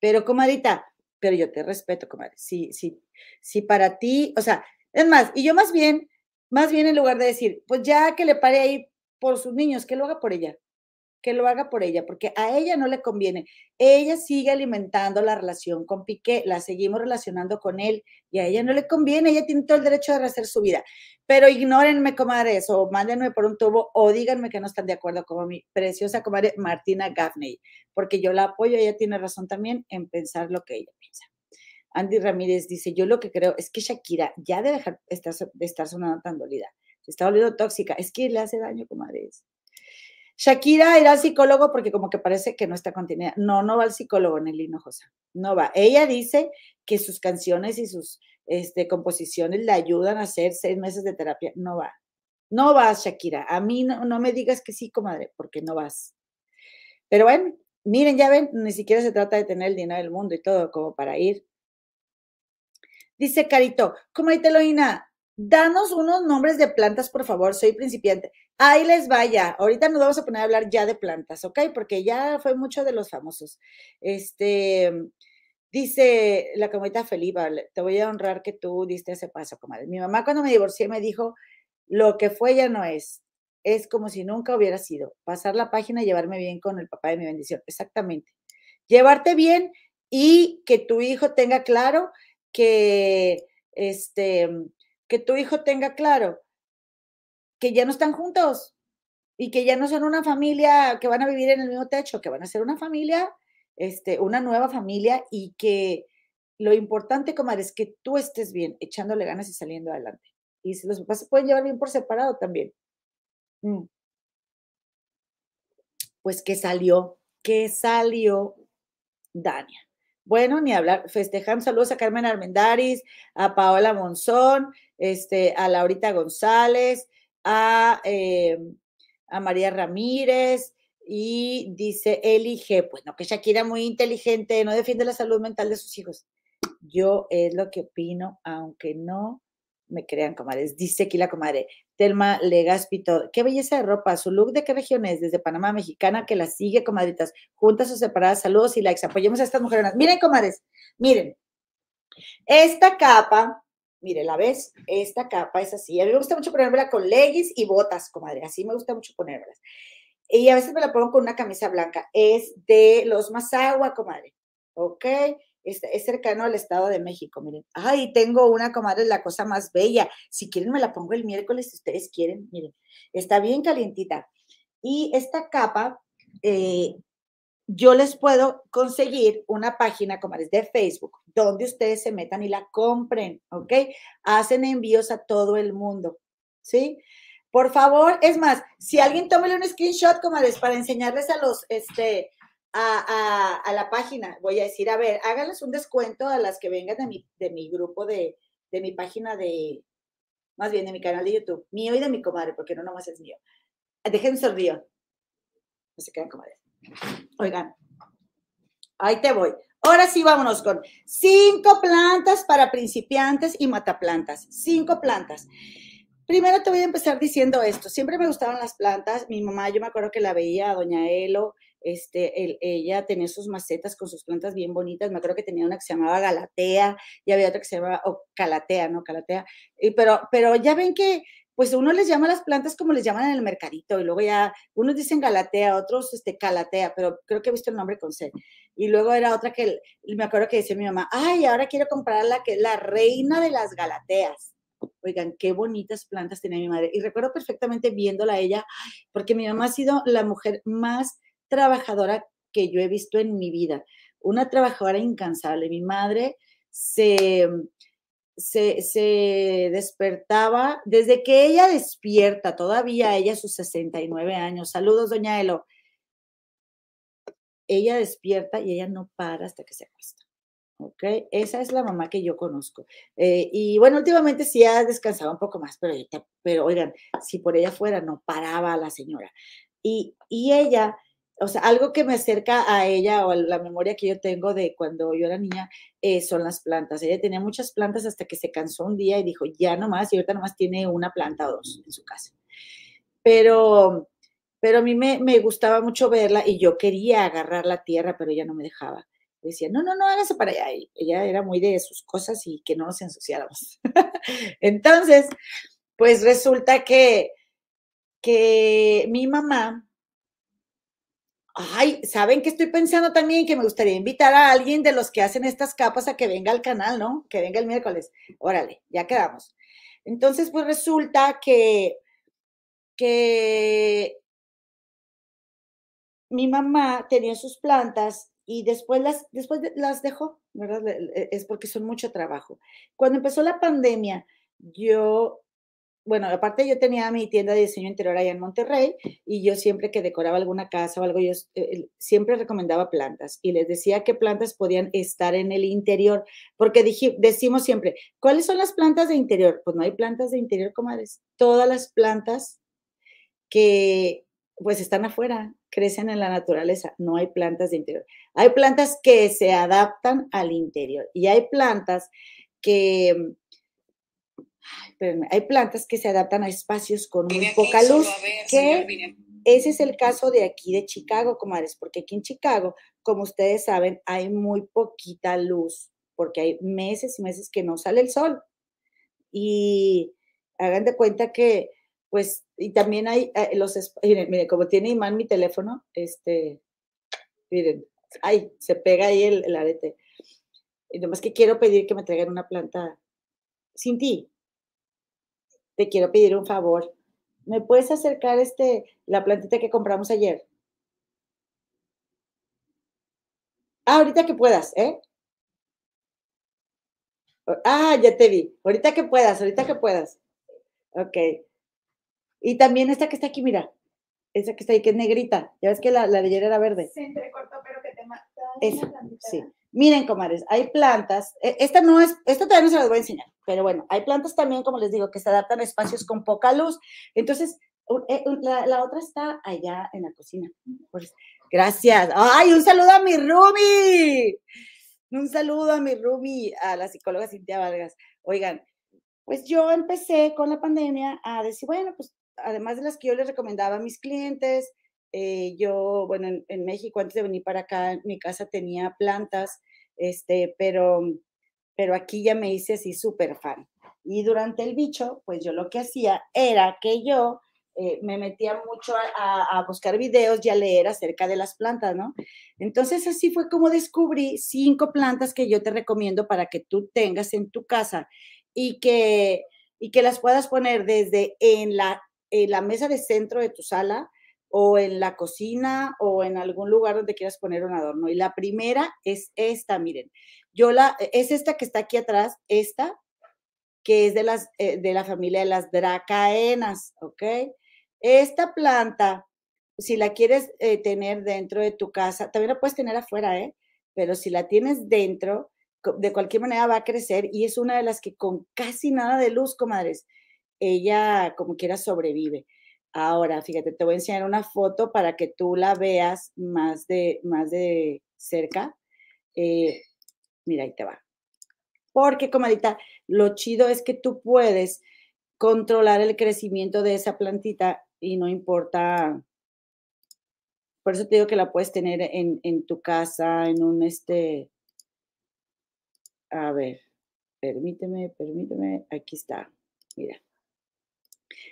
Pero, comadita, pero yo te respeto, comadre. Sí, sí, sí, para ti, o sea, es más, y yo más bien, más bien en lugar de decir, pues ya que le pare ahí por sus niños, que lo haga por ella que lo haga por ella, porque a ella no le conviene. Ella sigue alimentando la relación con Piqué, la seguimos relacionando con él y a ella no le conviene, ella tiene todo el derecho de rehacer su vida. Pero ignórenme, comadres, o mándenme por un tubo o díganme que no están de acuerdo con mi preciosa comadre Martina Gaffney, porque yo la apoyo, ella tiene razón también en pensar lo que ella piensa. Andy Ramírez dice, yo lo que creo es que Shakira ya debe dejar de estar sonando tan dolida, está volviendo tóxica, es que le hace daño, comadres Shakira irá al psicólogo porque como que parece que no está contenida. No, no va al psicólogo, Nelly Hinojosa. No va. Ella dice que sus canciones y sus este, composiciones le ayudan a hacer seis meses de terapia. No va. No vas, Shakira. A mí no, no me digas que sí, comadre, porque no vas. Pero bueno, miren, ya ven, ni siquiera se trata de tener el dinero del mundo y todo como para ir. Dice Carito, comadre Eloína, danos unos nombres de plantas, por favor, soy principiante. Ahí les vaya. Ahorita nos vamos a poner a hablar ya de plantas, ¿ok? Porque ya fue mucho de los famosos. Este, dice la comadita Felipe, te voy a honrar que tú diste ese paso, comadre. Mi mamá cuando me divorcié me dijo, lo que fue ya no es. Es como si nunca hubiera sido. Pasar la página y llevarme bien con el papá de mi bendición. Exactamente. Llevarte bien y que tu hijo tenga claro que, este, que tu hijo tenga claro que ya no están juntos y que ya no son una familia que van a vivir en el mismo techo, que van a ser una familia, este, una nueva familia y que lo importante, comadre, es que tú estés bien, echándole ganas y saliendo adelante. Y los papás se pueden llevar bien por separado también. Mm. Pues que salió, que salió Dania. Bueno, ni hablar, festejan saludos a Carmen Armendaris, a Paola Monzón, este, a Laurita González, a, eh, a María Ramírez y dice Eli G. Pues no, que Shakira muy inteligente, no defiende la salud mental de sus hijos. Yo es lo que opino, aunque no me crean, comadres. Dice aquí la comadre, Telma Legaspito, qué belleza de ropa, su look de qué región es, desde Panamá, mexicana, que la sigue, comadritas, juntas o separadas, saludos y likes, apoyemos a estas mujeres. Miren, comadres, miren, esta capa Mire, ¿la ves? Esta capa es así. A mí me gusta mucho ponérmela con leggings y botas, comadre. Así me gusta mucho ponérmelas. y a veces me la pongo con una camisa blanca. Es de los Mazagua, comadre. ¿Ok? Es, es, cercano al Estado de México, miren. Ay, tengo una, comadre, la cosa más bella. Si quieren, me la pongo el miércoles, si ustedes quieren. Miren, está bien calientita. Y esta capa, eh, yo les puedo conseguir una página, comadres, de Facebook, donde ustedes se metan y la compren, ¿ok? Hacen envíos a todo el mundo, ¿sí? Por favor, es más, si alguien tómele un screenshot, comadres, para enseñarles a los, este, a, la página, voy a decir, a ver, háganles un descuento a las que vengan de mi, de mi grupo de, de mi página de, más bien de mi canal de YouTube, mío y de mi comadre, porque no nomás es mío. Déjenme sonrío. No se quedan comadres. Oigan, ahí te voy. Ahora sí, vámonos con cinco plantas para principiantes y mataplantas. Cinco plantas. Primero te voy a empezar diciendo esto. Siempre me gustaban las plantas. Mi mamá, yo me acuerdo que la veía a Doña Elo. Este, ella tenía sus macetas con sus plantas bien bonitas. Me acuerdo que tenía una que se llamaba Galatea y había otra que se llamaba Calatea, ¿no? Calatea. Y, pero, pero ya ven que pues uno les llama las plantas como les llaman en el mercadito y luego ya, unos dicen Galatea, otros este, Calatea, pero creo que he visto el nombre con C. Y luego era otra que me acuerdo que decía mi mamá, ay, ahora quiero comprar la que la reina de las Galateas. Oigan, qué bonitas plantas tenía mi madre. Y recuerdo perfectamente viéndola a ella, porque mi mamá ha sido la mujer más trabajadora que yo he visto en mi vida. Una trabajadora incansable. Mi madre se, se, se, despertaba desde que ella despierta, todavía ella sus 69 años. Saludos, doña Elo. Ella despierta y ella no para hasta que se acuesta. ¿ok? Esa es la mamá que yo conozco. Eh, y bueno, últimamente sí ha descansado un poco más, pero, pero oigan, si por ella fuera, no paraba la señora. Y, y ella, o sea, algo que me acerca a ella o a la memoria que yo tengo de cuando yo era niña eh, son las plantas. Ella tenía muchas plantas hasta que se cansó un día y dijo, ya no más, y ahorita nomás tiene una planta o dos en su casa. Pero, pero a mí me, me gustaba mucho verla y yo quería agarrar la tierra, pero ella no me dejaba decía, no, no, no, hágase para allá. Ella era muy de sus cosas y que no nos ensuciáramos. Entonces, pues resulta que, que mi mamá, ay, ¿saben qué estoy pensando también? Que me gustaría invitar a alguien de los que hacen estas capas a que venga al canal, ¿no? Que venga el miércoles. Órale, ya quedamos. Entonces, pues resulta que, que mi mamá tenía sus plantas y después las, después las dejó, ¿verdad? Es porque son mucho trabajo. Cuando empezó la pandemia, yo, bueno, aparte yo tenía mi tienda de diseño interior allá en Monterrey y yo siempre que decoraba alguna casa o algo, yo eh, siempre recomendaba plantas y les decía qué plantas podían estar en el interior, porque decimos siempre, ¿cuáles son las plantas de interior? Pues no hay plantas de interior, comadres. Todas las plantas que pues están afuera, crecen en la naturaleza, no hay plantas de interior. Hay plantas que se adaptan al interior y hay plantas que, hay plantas que se adaptan a espacios con muy poca luz, que ese es el caso de aquí de Chicago, comadres, porque aquí en Chicago, como ustedes saben, hay muy poquita luz, porque hay meses y meses que no sale el sol. Y hagan de cuenta que pues, y también hay eh, los, miren, como tiene imán mi teléfono, este, miren, ay, se pega ahí el, arete. Y nomás que quiero pedir que me traigan una planta sin ti. Te quiero pedir un favor. ¿Me puedes acercar este, la plantita que compramos ayer? Ah, ahorita que puedas, ¿eh? Ah, ya te vi. Ahorita que puedas, ahorita que puedas. Ok. Y también esta que está aquí, mira. Esa que está ahí, que es negrita. Ya ves que la, la de ayer era verde. Se entrecortó, pero que te mata. Esa, sí. Miren, comadres, hay plantas. E, esta no es, esta todavía no se las voy a enseñar, pero bueno, hay plantas también, como les digo, que se adaptan a espacios con poca luz. Entonces, eh, la, otra está allá en la cocina. Gracias. ¡Ay, un saludo a mi Rumi! Un saludo a mi Rumi, a la psicóloga Cintia Vargas. Oigan, pues yo empecé con la pandemia a decir, bueno, pues además de las que yo les recomendaba a mis clientes, eh, yo, bueno, en, México antes de venir para acá, mi casa tenía plantas, este, pero, pero aquí ya me hice así súper fan. Y durante el bicho, pues yo lo que hacía era que yo eh, me metía mucho a, buscar videos y a leer acerca de las plantas, ¿no? Entonces así fue como descubrí cinco plantas que yo te recomiendo para que tú tengas en tu casa y que, y que las puedas poner desde en la, en la mesa de centro de tu sala o en la cocina o en algún lugar donde quieras poner un adorno. Y la primera es esta, miren. Yo la, es esta que está aquí atrás, esta, que es de, las, eh, de la familia de las dracaenas, ¿ok? Esta planta, si la quieres eh, tener dentro de tu casa, también la puedes tener afuera, ¿eh? Pero si la tienes dentro, de cualquier manera va a crecer y es una de las que con casi nada de luz, comadres, ella como quiera sobrevive. Ahora, fíjate, te voy a enseñar una foto para que tú la veas más de, más de cerca. Eh, mira, ahí te va. Porque, comadita, lo chido es que tú puedes controlar el crecimiento de esa plantita y no importa. Por eso te digo que la puedes tener en, en tu casa, en un este. A ver, permíteme, permíteme. Aquí está. Mira.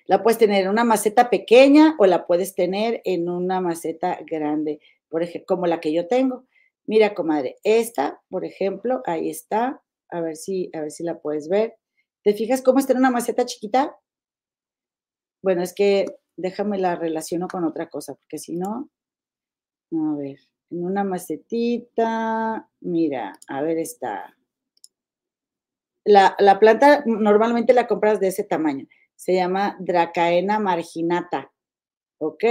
La puedes tener en una maceta pequeña o la puedes tener en una maceta grande, por ejemplo, como la que yo tengo. Mira, comadre, esta, por ejemplo, ahí está. A ver si, a ver si la puedes ver. ¿Te fijas cómo está en una maceta chiquita? Bueno, es que déjame la relaciono con otra cosa, porque si no, a ver, en una macetita, mira, a ver, está. La, la, planta normalmente la compras de ese tamaño. Se llama Dracaena marginata. ¿Ok?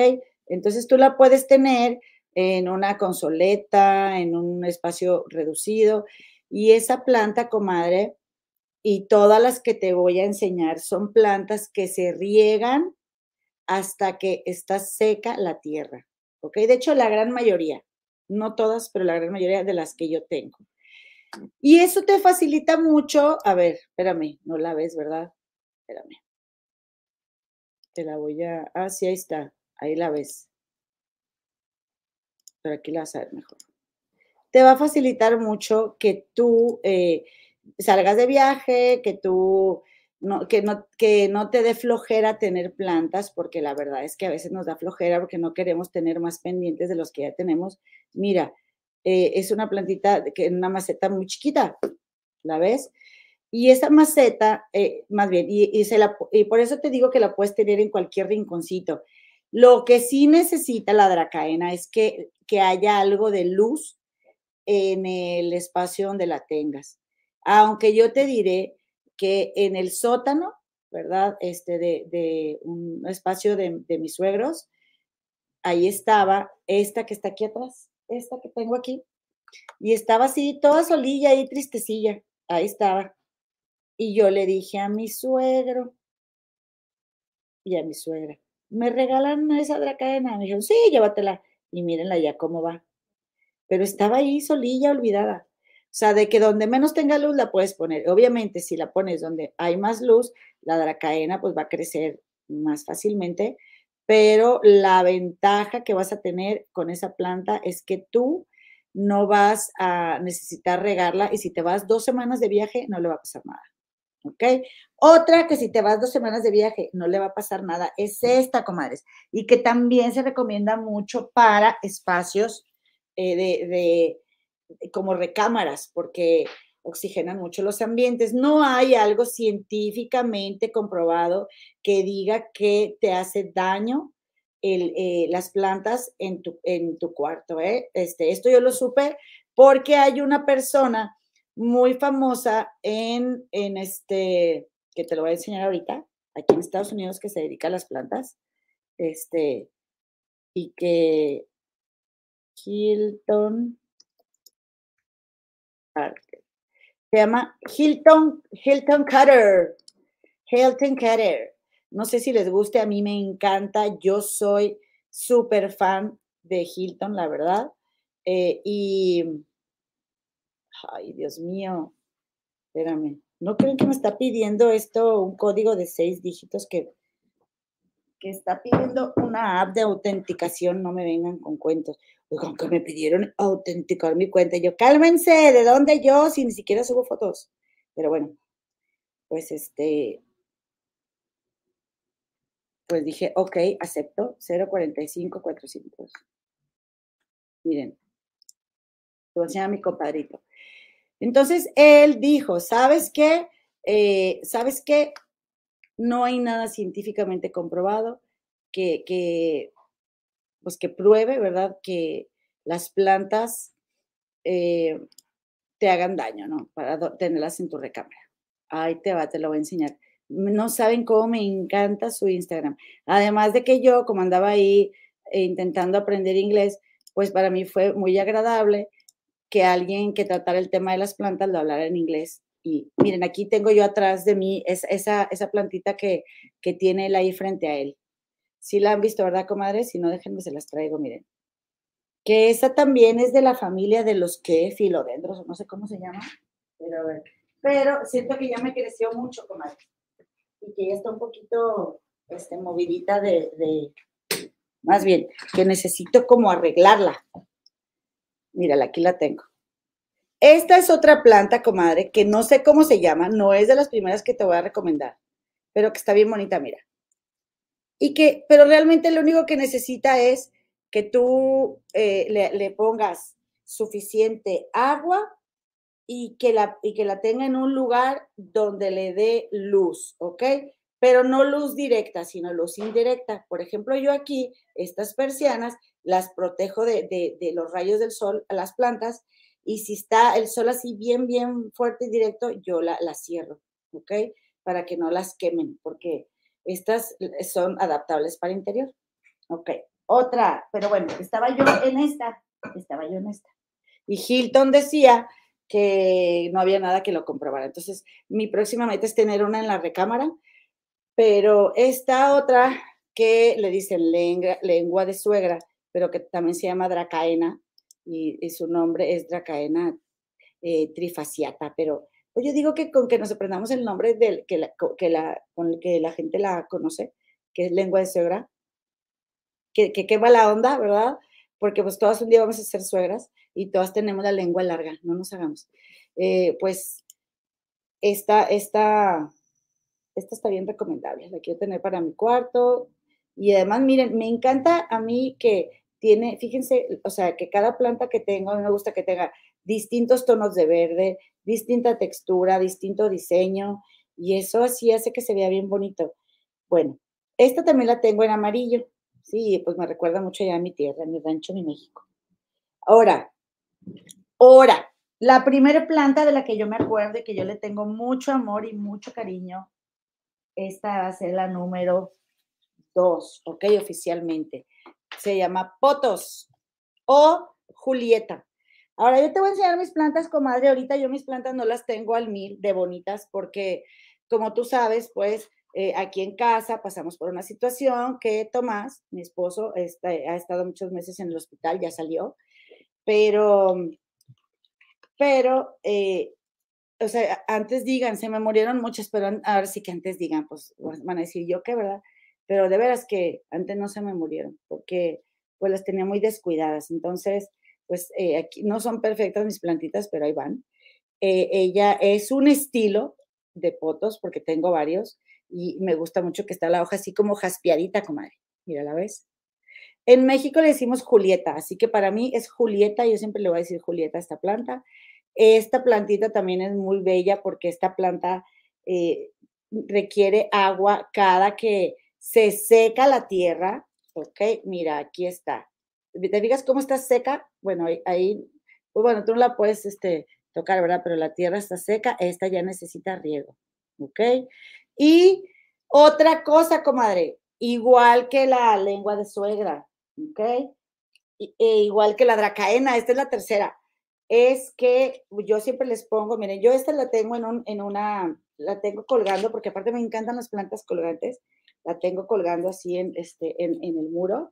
Entonces tú la puedes tener en una consoleta, en un espacio reducido. Y esa planta, comadre, y todas las que te voy a enseñar son plantas que se riegan hasta que está seca la tierra. ¿Ok? De hecho, la gran mayoría, no todas, pero la gran mayoría de las que yo tengo. Y eso te facilita mucho. A ver, espérame, no la ves, ¿verdad? Espérame. Te la voy a. Ah, sí, ahí está. Ahí la ves. Pero aquí la vas a ver mejor. Te va a facilitar mucho que tú eh, salgas de viaje, que tú no, que, no, que no te dé flojera tener plantas, porque la verdad es que a veces nos da flojera porque no queremos tener más pendientes de los que ya tenemos. Mira, eh, es una plantita que en una maceta muy chiquita, ¿la ves? Y esa maceta, eh, más bien, y, se la, y por eso te digo que la puedes tener en cualquier rinconcito. Lo que sí necesita la dracaena es que, que haya algo de luz en el espacio donde la tengas. Aunque yo te diré que en el sótano, ¿verdad? Este de, un espacio de, mis suegros, ahí estaba esta que está aquí atrás, esta que tengo aquí, y estaba así, toda solilla y tristecilla, ahí estaba. Y yo le dije a mi suegro y a mi suegra, ¿me regalan esa dracadena? Me dijeron, sí, llévatela. Y mírenla ya cómo va. Pero estaba ahí solilla, olvidada. O sea, de que donde menos tenga luz la puedes poner. Obviamente, si la pones donde hay más luz, la dracaena pues va a crecer más fácilmente, pero la ventaja que vas a tener con esa planta es que tú no vas a necesitar regarla y si te vas dos semanas de viaje no le va a pasar nada. ¿Ok? Otra que si te vas dos semanas de viaje no le va a pasar nada es esta, comadres, y que también se recomienda mucho para espacios eh, de como recámaras, porque oxigenan mucho los ambientes. No hay algo científicamente comprobado que diga que te hace daño el, eh, las plantas en tu, en tu cuarto. ¿eh? Este, esto yo lo supe porque hay una persona muy famosa en, en este, que te lo voy a enseñar ahorita, aquí en Estados Unidos, que se dedica a las plantas, este, y que Hilton, se llama Hilton, Hilton Cutter. Hilton Cutter. No sé si les guste, a mí me encanta. Yo soy súper fan de Hilton, la verdad. Eh, y, ay, Dios mío, espérame. ¿No creen que me está pidiendo esto un código de seis dígitos que, que está pidiendo una app de autenticación? No me vengan con cuentos con que me pidieron autenticar mi cuenta. yo, cálmense, ¿de dónde yo? Si ni siquiera subo fotos. Pero bueno, pues este. pues dije, ok, acepto, 045 Miren, a mi compadrito. Entonces, él dijo, ¿sabes qué? Eh, ¿Sabes qué? No hay nada científicamente comprobado que, que, pues que pruebe, ¿verdad? Que las plantas eh, te hagan daño, ¿no? Para tenerlas en tu recámara. Ahí te va, te lo voy a enseñar. No saben cómo me encanta su Instagram. Además de que yo, como andaba ahí eh, intentando aprender inglés, pues para mí fue muy agradable que alguien que tratara el tema de las plantas lo hablara en inglés. Y miren, aquí tengo yo atrás de mí esa, esa plantita que, que tiene él ahí frente a él. Si la han visto, ¿verdad, comadre? Si no, déjenme, se las traigo, miren. Que esa también es de la familia de los que filodendros, no sé cómo se llama, pero, pero siento que ya me creció mucho, comadre. Y que ya está un poquito este, movidita de, de, más bien, que necesito como arreglarla. Mírala, aquí la tengo. Esta es otra planta, comadre, que no sé cómo se llama, no es de las primeras que te voy a recomendar, pero que está bien bonita, mira. Y que, pero realmente lo único que necesita es que tú eh, le, pongas suficiente agua y que, la, y que la tenga en un lugar donde le dé luz, ¿ok? Pero no luz directa, sino luz indirecta. Por ejemplo, yo aquí, estas persianas, las protejo de, de, los rayos del sol a las plantas y si está el sol así bien, bien fuerte y directo, yo la, la cierro, ¿ok? Para que no las quemen, porque estas son adaptables para interior. Ok, otra, pero bueno, estaba yo en esta, estaba yo en esta. Y Hilton decía que no había nada que lo comprobara. Entonces, mi próxima meta es tener una en la recámara, pero esta otra que le dicen lengua, lengua de suegra, pero que también se llama Dracaena, y, su nombre es Dracaena eh, trifasciata, pero pues yo digo que con que nos aprendamos el nombre del que la, que la, con el que la gente la conoce, que es lengua de suegra, que, que quema la onda, ¿verdad? Porque pues todas un día vamos a ser suegras y todas tenemos la lengua larga, no nos hagamos. Eh, pues esta, esta, esta está bien recomendable, la quiero tener para mi cuarto. Y además, miren, me encanta a mí que tiene, fíjense, o sea, que cada planta que tengo, a me gusta que tenga distintos tonos de verde, distinta textura, distinto diseño, y eso así hace que se vea bien bonito. Bueno, esta también la tengo en amarillo, sí, pues me recuerda mucho ya a mi tierra, a mi rancho, mi México. Ahora, ahora, la primera planta de la que yo me acuerdo y que yo le tengo mucho amor y mucho cariño, esta va a ser la número dos, ok, oficialmente. Se llama Potos o Julieta. Ahora yo te voy a enseñar mis plantas, comadre. Ahorita yo mis plantas no las tengo al mil de bonitas porque, como tú sabes, pues eh, aquí en casa pasamos por una situación que Tomás, mi esposo, está, ha estado muchos meses en el hospital, ya salió, pero, pero, eh, o sea, antes digan, se me murieron muchas, pero ahora sí que antes digan, pues van a decir yo qué, ¿verdad? Pero de veras que antes no se me murieron porque pues las tenía muy descuidadas. Entonces, pues eh, aquí no son perfectas mis plantitas, pero ahí van. Eh, ella es un estilo de potos, porque tengo varios, y me gusta mucho que está la hoja así como jaspiadita, comadre. Mira, ¿la ves? En México le decimos Julieta, así que para mí es Julieta, yo siempre le voy a decir Julieta a esta planta. Esta plantita también es muy bella porque esta planta eh, requiere agua cada que se seca la tierra. Ok, mira, aquí está te digas cómo está seca, bueno, ahí, pues bueno, tú no la puedes este, tocar, ¿verdad? Pero la tierra está seca, esta ya necesita riego, ¿ok? Y otra cosa, comadre, igual que la lengua de suegra, ¿ok? E igual que la dracaena, esta es la tercera, es que yo siempre les pongo, miren, yo esta la tengo en, un, en una, la tengo colgando, porque aparte me encantan las plantas colgantes, la tengo colgando así en, este, en, en el muro,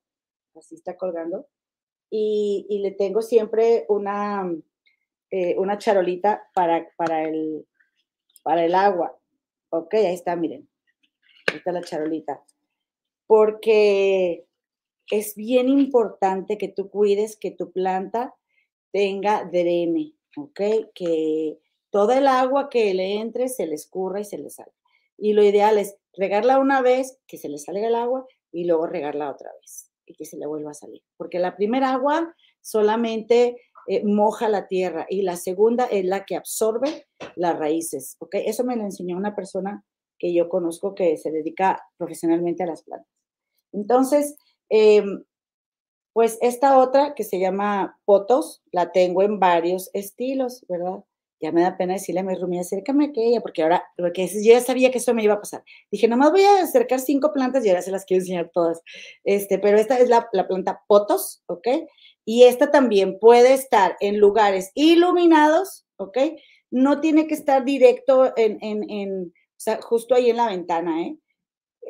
así está colgando, y, le tengo siempre una, eh, una charolita para, para, el, para el agua. Ok, ahí está, miren, ahí está la charolita. Porque es bien importante que tú cuides que tu planta tenga drene, ¿ok? Que toda el agua que le entre se le escurra y se le salga. Y lo ideal es regarla una vez, que se le salga el agua, y luego regarla otra vez y que se le vuelva a salir. Porque la primera agua solamente eh, moja la tierra y la segunda es la que absorbe las raíces. ¿ok? Eso me lo enseñó una persona que yo conozco que se dedica profesionalmente a las plantas. Entonces, em, pues esta otra que se llama potos, la tengo en varios estilos, ¿verdad? Ya me da pena decirle a mi Rumi, acércame a aquella, porque ahora, porque yo ya sabía que eso me iba a pasar. Dije, nomás voy a acercar cinco plantas y ahora se las quiero enseñar todas. Este, pero esta es la, la planta potos, ¿ok? Y esta también puede estar en lugares iluminados, ¿ok? No tiene que estar directo en, en, en o sea, justo ahí en la ventana, ¿eh?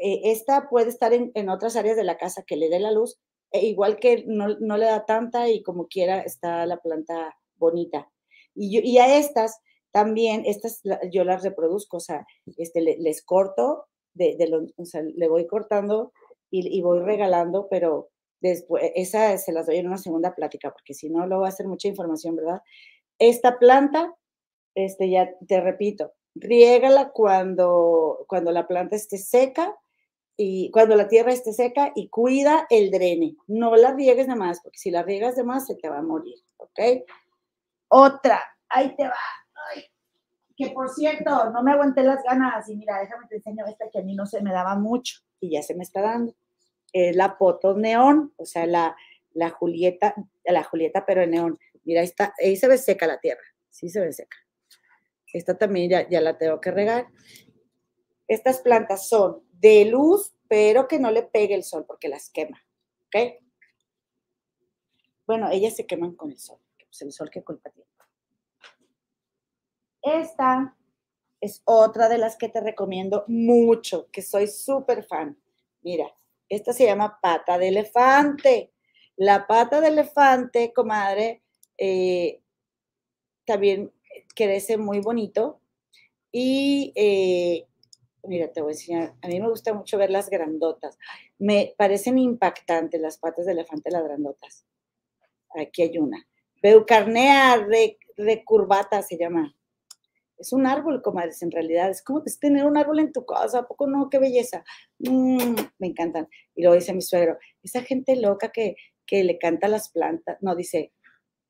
eh esta puede estar en, en, otras áreas de la casa que le dé la luz, e igual que no, no, le da tanta y como quiera está la planta bonita. Y, a estas también, estas yo las reproduzco, o sea, este, les corto, de, de o sea, le voy cortando y, y voy regalando, pero Después, esa se las doy en una segunda plática, porque si no, luego va a ser mucha información, ¿verdad? Esta planta, este, ya te repito, riégala cuando, cuando la planta esté seca y cuando la tierra esté seca y cuida el drene. No la riegues de más, porque si la riegas de más se te va a morir, ¿ok? Otra, ahí te va. Que por cierto, no me aguanté las ganas y mira, déjame te enseño esta que a mí no se me daba mucho y ya se me está dando es la Poto neón, o sea, la, la Julieta, la Julieta, pero en neón. Mira, ahí, está, ahí se ve seca la tierra, sí se ve seca. Esta también ya, ya la tengo que regar. Estas plantas son de luz, pero que no le pegue el sol porque las quema, ¿ok? Bueno, ellas se queman con el sol, pues el sol qué culpa tiene. Esta es otra de las que te recomiendo mucho, que soy súper fan. Mira, esta se llama pata de elefante. La pata de elefante, comadre, eh, también crece muy bonito. Y eh, mira, te voy a enseñar. A mí me gusta mucho ver las grandotas. Me parecen impactantes las patas de elefante, las grandotas. Aquí hay una. Beucarnea recurvata se llama es un árbol, comadres, en realidad. Es como tener un árbol en tu casa, ¿a poco no? ¡Qué belleza! Mm, me encantan. Y luego dice mi suegro, esa gente loca que, que le canta las plantas. No, dice,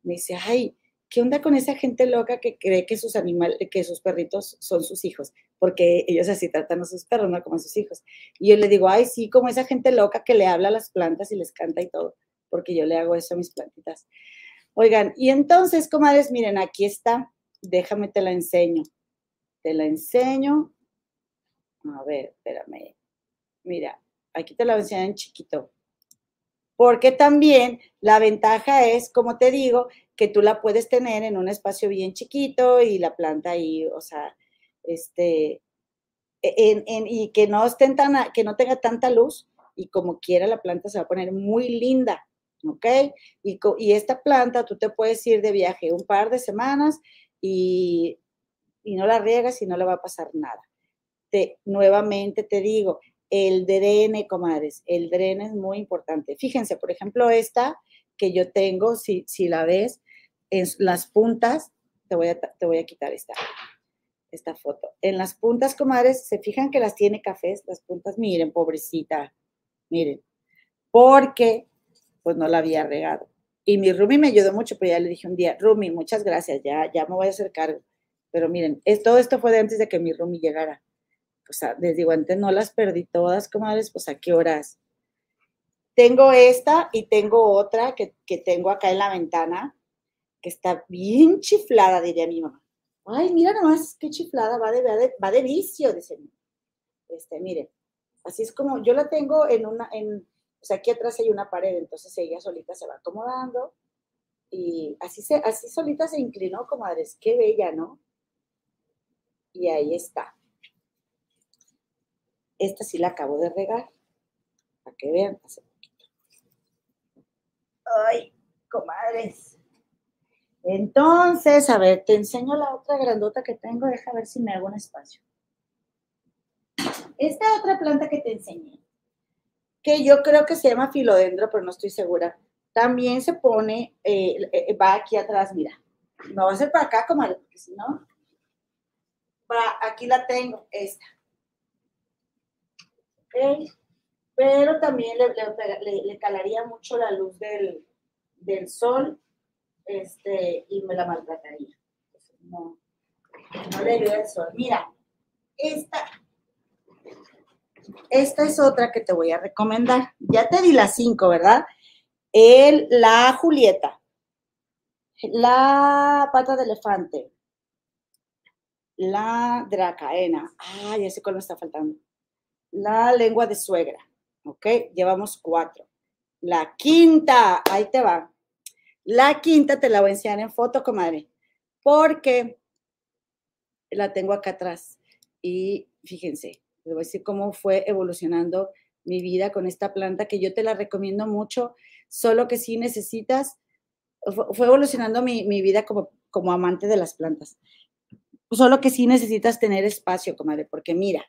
me dice, ay, ¿qué onda con esa gente loca que cree que sus animales, que sus perritos son sus hijos? Porque ellos así tratan a sus perros, no como a sus hijos. Y yo le digo, ay, sí, como esa gente loca que le habla a las plantas y les canta y todo, porque yo le hago eso a mis plantitas. Oigan, y entonces, comadres, miren, aquí está déjame te la enseño. Te la enseño. A ver, espérame. Mira, aquí te la voy en chiquito. Porque también la ventaja es, como te digo, que tú la puedes tener en un espacio bien chiquito y la planta ahí, o sea, este, en, en, y que no estén tan, que no tenga tanta luz y como quiera la planta se va a poner muy linda, ¿ok? Y, y esta planta tú te puedes ir de viaje un par de semanas y, no la riegas y no le va a pasar nada. Te, nuevamente te digo, el drene, comadres, el drene es muy importante. Fíjense, por ejemplo, esta que yo tengo, si, si la ves, en las puntas, te voy a, te voy a quitar esta, esta foto. En las puntas, comadres, se fijan que las tiene cafés, las puntas, miren, pobrecita, miren, porque pues no la había regado. Y mi Rumi me ayudó mucho, pero ya le dije un día, Rumi, muchas gracias, ya, ya me voy a hacer cargo. Pero miren, todo esto fue de antes de que mi Rumi llegara. O sea, les digo, antes no las perdí todas, comadres, pues a qué horas. Tengo esta y tengo otra que, que tengo acá en la ventana, que está bien chiflada, diría mi mamá. Ay, mira nomás qué chiflada, va de, va de, va de vicio, dice. Este, miren, así es como, yo la tengo en una, en, sea, aquí atrás hay una pared, entonces ella solita se va acomodando y así, se, así solita se inclinó, comadres. Qué bella, ¿no? Y ahí está. Esta sí la acabo de regar, para que vean, hace poquito. Ay, comadres. Entonces, a ver, te enseño la otra grandota que tengo. Deja ver si me hago un espacio. Esta otra planta que te enseñé que yo creo que se llama filodendro, pero no estoy segura. También se pone, eh, eh, va aquí atrás, mira. No va a ser para acá, comadre, porque si no, va, aquí la tengo, esta. ¿ok? Pero también le, le, calaría mucho la luz del, del, sol este, y me la maltrataría. No, no le ayuda el sol. Mira, esta, esta es otra que te voy a recomendar. Ya te di las cinco, ¿verdad? El, la Julieta, la pata de elefante, la dracaena. Ah, ya sé cuál me está faltando. La lengua de suegra. ¿Ok? Llevamos cuatro. La quinta, ahí te va. La quinta te la voy a enseñar en foto, comadre, porque la tengo acá atrás. Y fíjense, les voy a decir cómo fue evolucionando mi vida con esta planta, que yo te la recomiendo mucho, solo que si necesitas, fue evolucionando mi, vida como, como amante de las plantas. Solo que sí necesitas tener espacio, comadre, porque mira,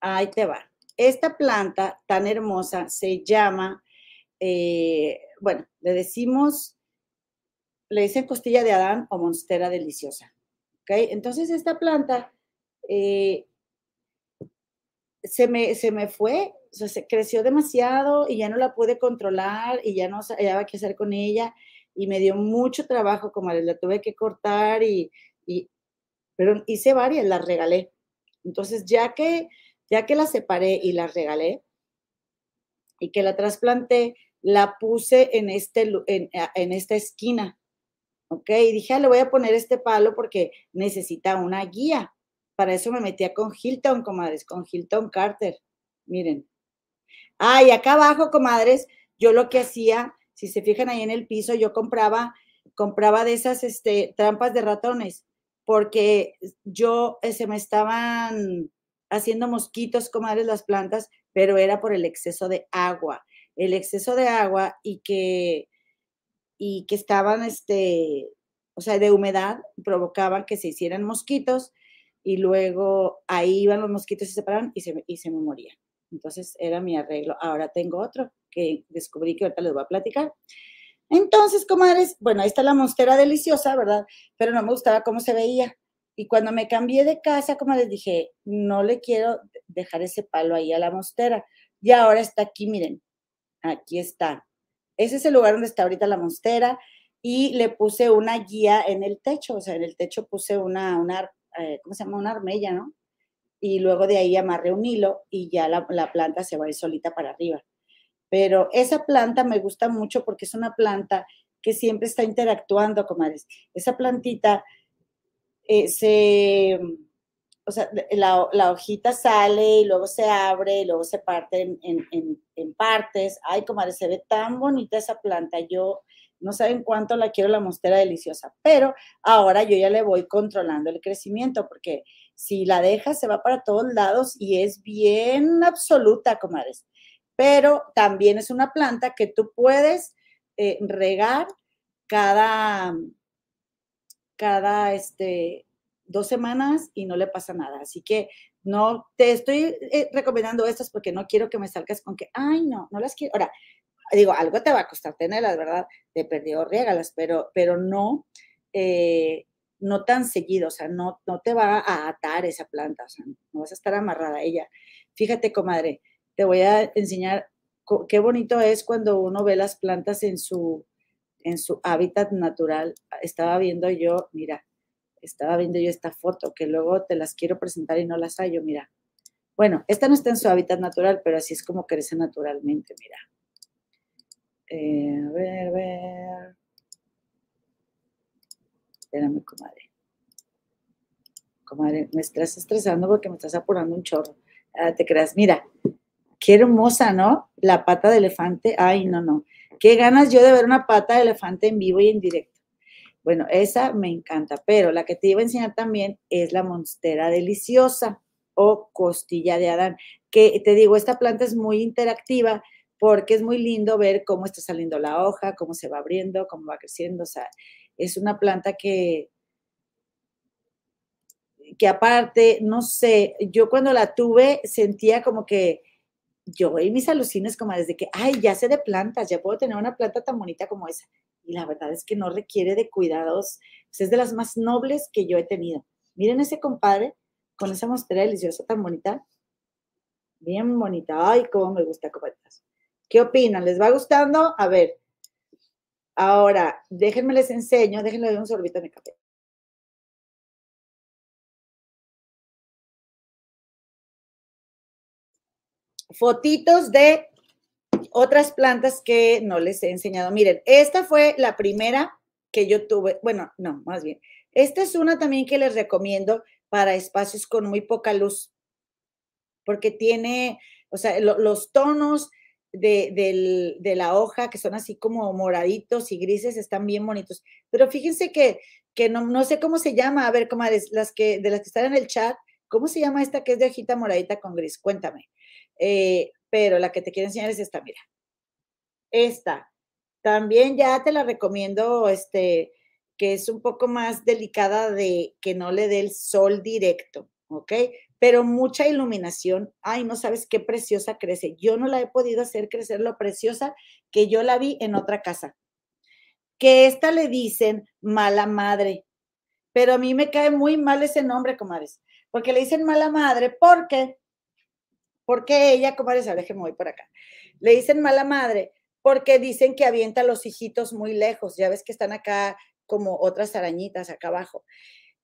ahí te va. Esta planta tan hermosa se llama, eh, bueno, le decimos, le dicen costilla de Adán o monstera deliciosa. ¿Ok? Entonces esta planta eh, se, me, se me fue, se creció demasiado y ya no la pude controlar y ya no sabía qué hacer con ella y me dio mucho trabajo, como la tuve que cortar y, y pero hice varias, las regalé. Entonces, ya que, ya que las separé y las regalé y que la trasplanté, la puse en, este, en, en esta esquina. ¿Ok? Y dije, ah, le voy a poner este palo porque necesita una guía. Para eso me metía con Hilton, comadres, con Hilton Carter. Miren. Ah, y acá abajo, comadres, yo lo que hacía, si se fijan ahí en el piso, yo compraba, compraba de esas este, trampas de ratones porque yo eh, se me estaban haciendo mosquitos, comadres, las plantas, pero era por el exceso de agua. El exceso de agua y que, y que estaban, este, o sea, de humedad, provocaban que se hicieran mosquitos y luego ahí iban los mosquitos y se separaban y se, y se me morían. Entonces era mi arreglo. Ahora tengo otro que descubrí que ahorita les voy a platicar. Entonces, comadres, bueno, ahí está la monstera deliciosa, ¿verdad? Pero no me gustaba cómo se veía. Y cuando me cambié de casa, como les dije, no le quiero dejar ese palo ahí a la monstera. Y ahora está aquí, miren, aquí está. Ese es el lugar donde está ahorita la monstera. Y le puse una guía en el techo, o sea, en el techo puse una, una eh, ¿cómo se llama? Una armella, ¿no? Y luego de ahí amarré un hilo y ya la, la planta se va a ir solita para arriba. Pero esa planta me gusta mucho porque es una planta que siempre está interactuando, comadres. Esa plantita eh, se, o sea, la, hojita sale y luego se abre y luego se parte en, partes. Ay, comadres, se ve tan bonita esa planta. Yo no saben cuánto la quiero la mostera deliciosa, pero ahora yo ya le voy controlando el crecimiento porque si la deja se va para todos lados y es bien absoluta, comadres pero también es una planta que tú puedes eh, regar cada, cada este, dos semanas y no le pasa nada. Así que no te estoy eh, recomendando estas porque no quiero que me salgas con que, ay, no, no las quiero. Ahora, digo, algo te va a costar tenerlas, ¿verdad? De perdido, régalas, pero, pero no, eh, no tan seguido, o sea, no, no te va a atar esa planta, o sea, no vas a estar amarrada a ella. Fíjate, comadre, te voy a enseñar qué bonito es cuando uno ve las plantas en su, en su hábitat natural. Estaba viendo yo, mira, estaba viendo yo esta foto que luego te las quiero presentar y no las hallo, mira. Bueno, esta no está en su hábitat natural, pero así es como crece naturalmente, mira. Eh, a ver, a ver. Espérame, comadre. Comadre, me estás estresando porque me estás apurando un chorro. Ah, te creas, mira, Qué hermosa, ¿no? La pata de elefante. Ay, no, no. Qué ganas yo de ver una pata de elefante en vivo y en directo. Bueno, esa me encanta, pero la que te iba a enseñar también es la monstera deliciosa o costilla de Adán, que te digo, esta planta es muy interactiva porque es muy lindo ver cómo está saliendo la hoja, cómo se va abriendo, cómo va creciendo, o sea, es una planta que que aparte, no sé, yo cuando la tuve sentía como que yo y mis alucines como desde que, ay, ya sé de plantas, ya puedo tener una planta tan bonita como esa. Y la verdad es que no requiere de cuidados, pues, es de las más nobles que yo he tenido. Miren ese compadre con esa mostera deliciosa tan bonita. Bien bonita. Ay, cómo me gusta, comadres. ¿Qué opinan? ¿Les va gustando? A ver. Ahora, déjenme les enseño, déjenme dar un sorbito de café. Fotitos de otras plantas que no les he enseñado. Miren, esta fue la primera que yo tuve, bueno, no, más bien. Esta es una también que les recomiendo para espacios con muy poca luz, porque tiene, o sea, los tonos de, la hoja, que son así como moraditos y grises, están bien bonitos. Pero fíjense que, que no, no sé cómo se llama, a ver, comadres, las que, de las que están en el chat, ¿cómo se llama esta que es de hojita moradita con gris? Cuéntame. Eh, pero la que te quiero enseñar es esta, mira. Esta. También ya te la recomiendo, este, que es un poco más delicada de que no le dé el sol directo, ¿ok? Pero mucha iluminación. Ay, no sabes qué preciosa crece. Yo no la he podido hacer crecer lo preciosa que yo la vi en otra casa. Que esta le dicen mala madre. Pero a mí me cae muy mal ese nombre, comadres. Porque le dicen mala madre porque porque ella, comadre, se que me voy por acá. Le dicen mala madre porque dicen que avienta a los hijitos muy lejos. Ya ves que están acá como otras arañitas acá abajo.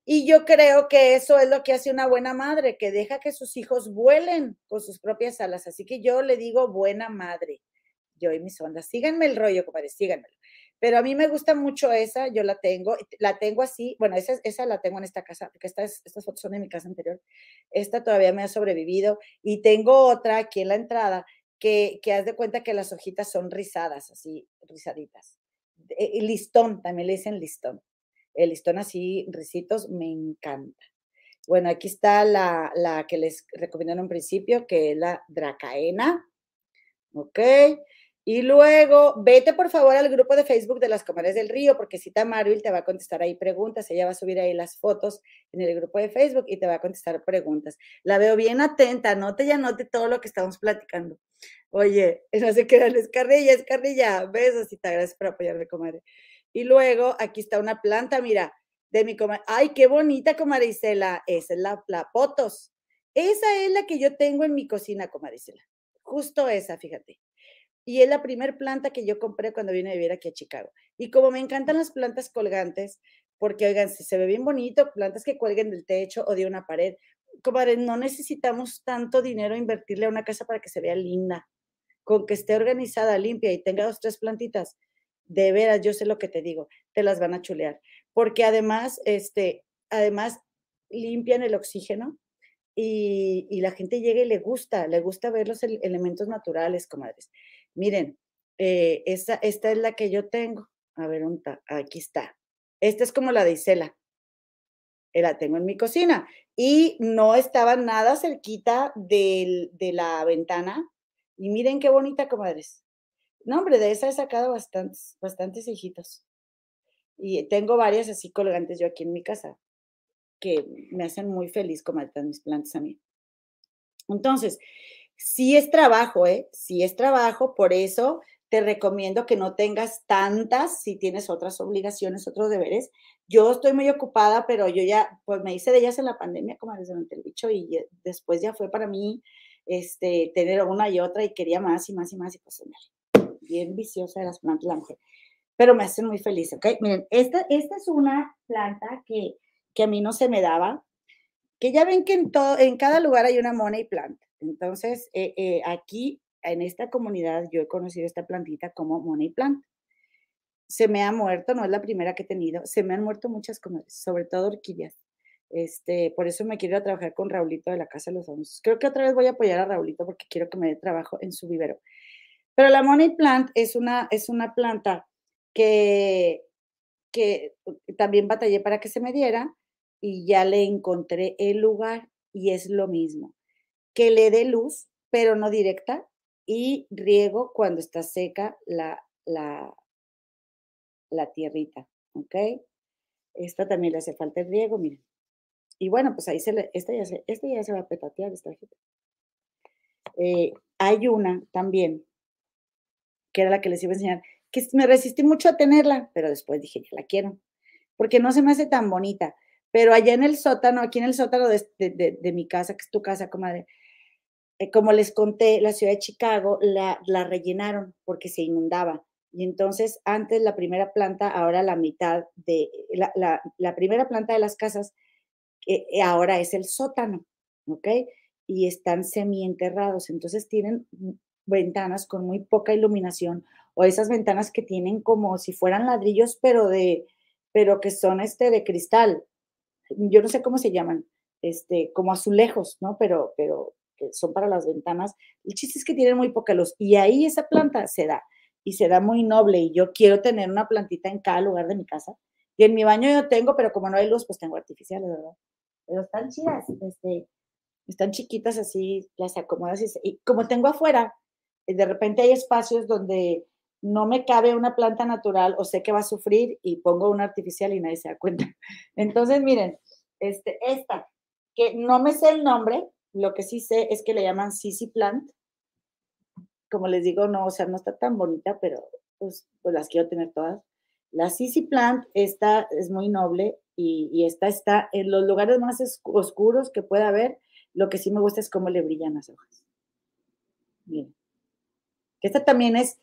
Y yo creo que eso es lo que hace una buena madre, que deja que sus hijos vuelen con sus propias alas. Así que yo le digo buena madre. Yo y mis ondas. Síganme el rollo, comadre, síganmelo. Pero a mí me gusta mucho esa, yo la tengo, la tengo así, bueno, esa, esa la tengo en esta casa, porque estas, estas fotos son de mi casa anterior. Esta todavía me ha sobrevivido y tengo otra aquí en la entrada que, que haz de cuenta que las hojitas son rizadas, así, rizaditas. Y listón, también le dicen listón. El listón así, risitos, me encanta. Bueno, aquí está la, la que les recomendé en un principio, que es la dracaena. ¿Ok? Y luego, vete por favor al grupo de Facebook de las Comadres del Río, porque Cita Marvel te va a contestar ahí preguntas. Ella va a subir ahí las fotos en el grupo de Facebook y te va a contestar preguntas. La veo bien atenta, anote y anote todo lo que estamos platicando. Oye, no sé qué es carrilla, es carrilla. Besos, Cita, gracias por apoyarme, comadre. Y luego, aquí está una planta, mira, de mi comadre. Ay, qué bonita, comadre Isela. Esa es la, la potos. Esa es la que yo tengo en mi cocina, comadre Isela. Justo esa, fíjate y es la primer planta que yo compré cuando vine a vivir aquí a Chicago. Y como me encantan las plantas colgantes, porque oigan, si se ve bien bonito, plantas que cuelguen del techo o de una pared, comadre, no necesitamos tanto dinero invertirle a una casa para que se vea linda, con que esté organizada, limpia y tenga dos, tres plantitas. De veras, yo sé lo que te digo, te las van a chulear, porque además, este, además limpian el oxígeno y, y la gente llega y le gusta, le gusta ver los elementos naturales, comadres. Miren, eh, esta, es la que yo tengo. A ver, aquí está. Esta es como la de Isela. Eh, la tengo en mi cocina. Y no estaba nada cerquita de la ventana. Y miren qué bonita, comadres. No, hombre, de esa he sacado bastantes, bastantes hijitos. Y tengo varias así colgantes yo aquí en mi casa que me hacen muy feliz comadre, mis plantas a mí. Entonces, Sí es trabajo, ¿eh? Sí es trabajo, por eso te recomiendo que no tengas tantas si tienes otras obligaciones, otros deberes. Yo estoy muy ocupada, pero yo ya, pues me hice de ellas en la pandemia, como desde el bicho, y después ya fue para mí este, tener una y otra y quería más y más y más, y pues bien viciosa de las plantas la mujer. Pero me hacen muy feliz, ¿ok? Miren, esta, esta es una planta que, que a mí no se me daba, que ya ven que en, todo, en cada lugar hay una money plant. Entonces, eh, eh, aquí en esta comunidad yo he conocido esta plantita como money plant. Se me ha muerto, no es la primera que he tenido, se me han muerto muchas, sobre todo orquídeas. Este, por eso me quiero ir a trabajar con Raulito de la Casa de los Anuncios. Creo que otra vez voy a apoyar a Raulito porque quiero que me dé trabajo en su vivero. Pero la money plant es una, es una planta que, que también batallé para que se me diera y ya le encontré el lugar y es lo mismo que le dé luz, pero no directa, y riego cuando está seca la, la, la tierrita, ¿ok? Esta también le hace falta el riego, miren. Y bueno, pues ahí se le, esta ya se, esta ya se va a petatear, esta eh, hay una también, que era la que les iba a enseñar, que me resistí mucho a tenerla, pero después dije, ya la quiero, porque no se me hace tan bonita. Pero allá en el sótano, aquí en el sótano de, mi casa, que es tu casa, comadre, eh, como les conté, la ciudad de Chicago la, rellenaron porque se inundaba. Y entonces, antes la primera planta, ahora la mitad de, la, primera planta de las casas, eh, ahora es el sótano, ¿ok? Y están semi-enterrados, entonces tienen ventanas con muy poca iluminación o esas ventanas que tienen como si fueran ladrillos, pero de, pero que son este de cristal. Yo no sé cómo se llaman, este, como azulejos, ¿no? Pero, pero que son para las ventanas. El chiste es que tienen muy poca luz y ahí esa planta se da y se da muy noble y yo quiero tener una plantita en cada lugar de mi casa. Y en mi baño yo tengo, pero como no hay luz, pues tengo artificiales, ¿verdad? Pero están chidas, este, están chiquitas así, las acomodas y, y como tengo afuera, de repente hay espacios donde no me cabe una planta natural o sé que va a sufrir y pongo una artificial y nadie se da cuenta. Entonces, miren, este, esta, que no me sé el nombre, lo que sí sé es que le llaman Sisi Plant. Como les digo, no, o sea, no está tan bonita, pero pues, pues las quiero tener todas. La Sisi Plant, esta es muy noble y, y esta está en los lugares más oscuros que pueda haber. Lo que sí me gusta es cómo le brillan las hojas. Miren. Esta también es,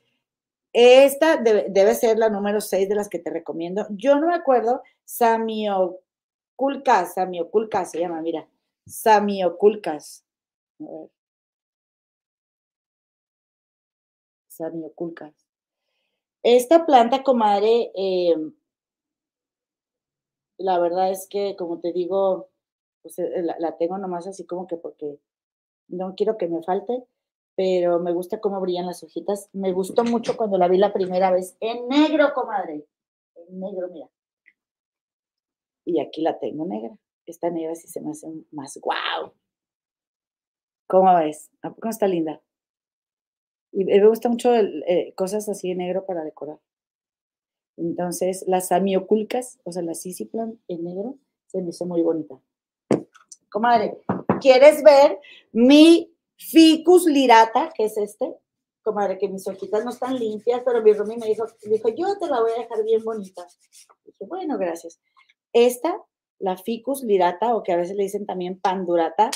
esta debe, ser la número 6 de las que te recomiendo. Yo no me acuerdo, Samioculcas, Samioculcas se llama, mira, Samioculcas. Samioculcas. Esta planta, comadre, eh, la verdad es que, como te digo, pues, eh, la, la, tengo nomás así como que porque no quiero que me falte pero me gusta cómo brillan las hojitas. Me gustó mucho cuando la vi la primera vez en negro, comadre. En negro, mira. Y aquí la tengo negra. Esta negra sí se me hace más guau. ¿Cómo ves? ¿A poco está linda? Y me gusta mucho eh, cosas así en negro para decorar. Entonces, las amioculcas, o sea, la Sisiplan en negro, se me hizo muy bonita. Comadre, ¿quieres ver mi Ficus lirata, que es este, comadre, que mis hojitas no están limpias, pero mi Rumi me dijo, dijo, yo te la voy a dejar bien bonita. Dije, bueno, gracias. Esta, la Ficus lirata, o que a veces le dicen también pandurata,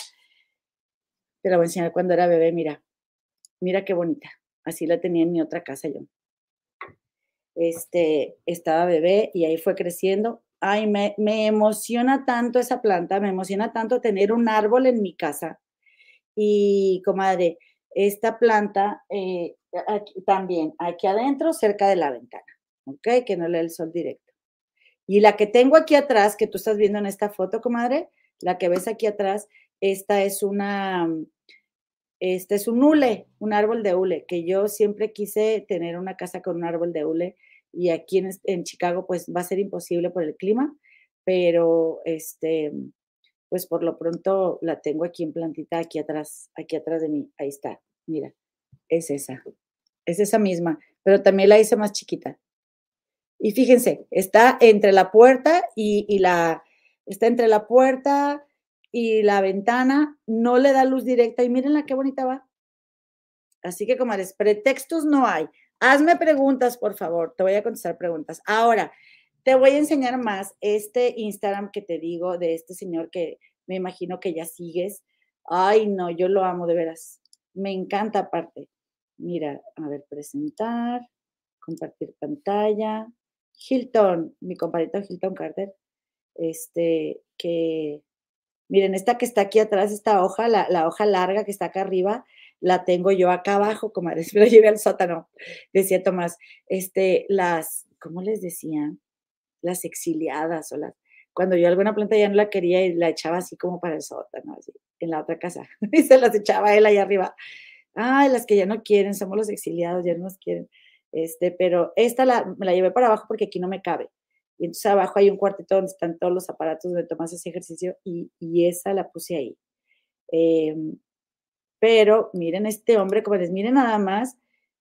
te la voy a enseñar cuando era bebé, mira. Mira qué bonita. Así la tenía en mi otra casa yo. Este, estaba bebé y ahí fue creciendo. Ay, me, me emociona tanto esa planta, me emociona tanto tener un árbol en mi casa y, comadre, esta planta eh, aquí, también, aquí adentro, cerca de la ventana, ¿ok? Que no le dé el sol directo. Y la que tengo aquí atrás, que tú estás viendo en esta foto, comadre, la que ves aquí atrás, esta es una, este es un hule, un árbol de hule, que yo siempre quise tener una casa con un árbol de hule y aquí en, en Chicago pues va a ser imposible por el clima, pero este, pues por lo pronto la tengo aquí en plantita, aquí atrás, aquí atrás de mí. Ahí está, mira, es esa, es esa misma, pero también la hice más chiquita. Y fíjense, está entre la puerta y, la, está entre la puerta y la ventana, no le da luz directa y mírenla qué bonita va. Así que, comadres, pretextos no hay. Hazme preguntas, por favor, te voy a contestar preguntas. Ahora, te voy a enseñar más este Instagram que te digo de este señor que me imagino que ya sigues. Ay, no, yo lo amo de veras. Me encanta aparte. Mira, a ver, presentar, compartir pantalla. Hilton, mi compadrito Hilton Carter, este, que, miren, esta que está aquí atrás, esta hoja, la, hoja larga que está acá arriba, la tengo yo acá abajo, como me la llevé al sótano, decía Tomás, este, las, ¿cómo les decía? Las exiliadas o las, cuando yo alguna planta ya no la quería y la echaba así como para el sótano, así, en la otra casa, y se las echaba él ahí arriba. Ay, las que ya no quieren, somos los exiliados, ya no nos quieren. Este, pero esta la, me la llevé para abajo porque aquí no me cabe. Y entonces abajo hay un cuartito donde están todos los aparatos donde tomas ese ejercicio y, y esa la puse ahí. Em, pero miren este hombre, como les miren nada más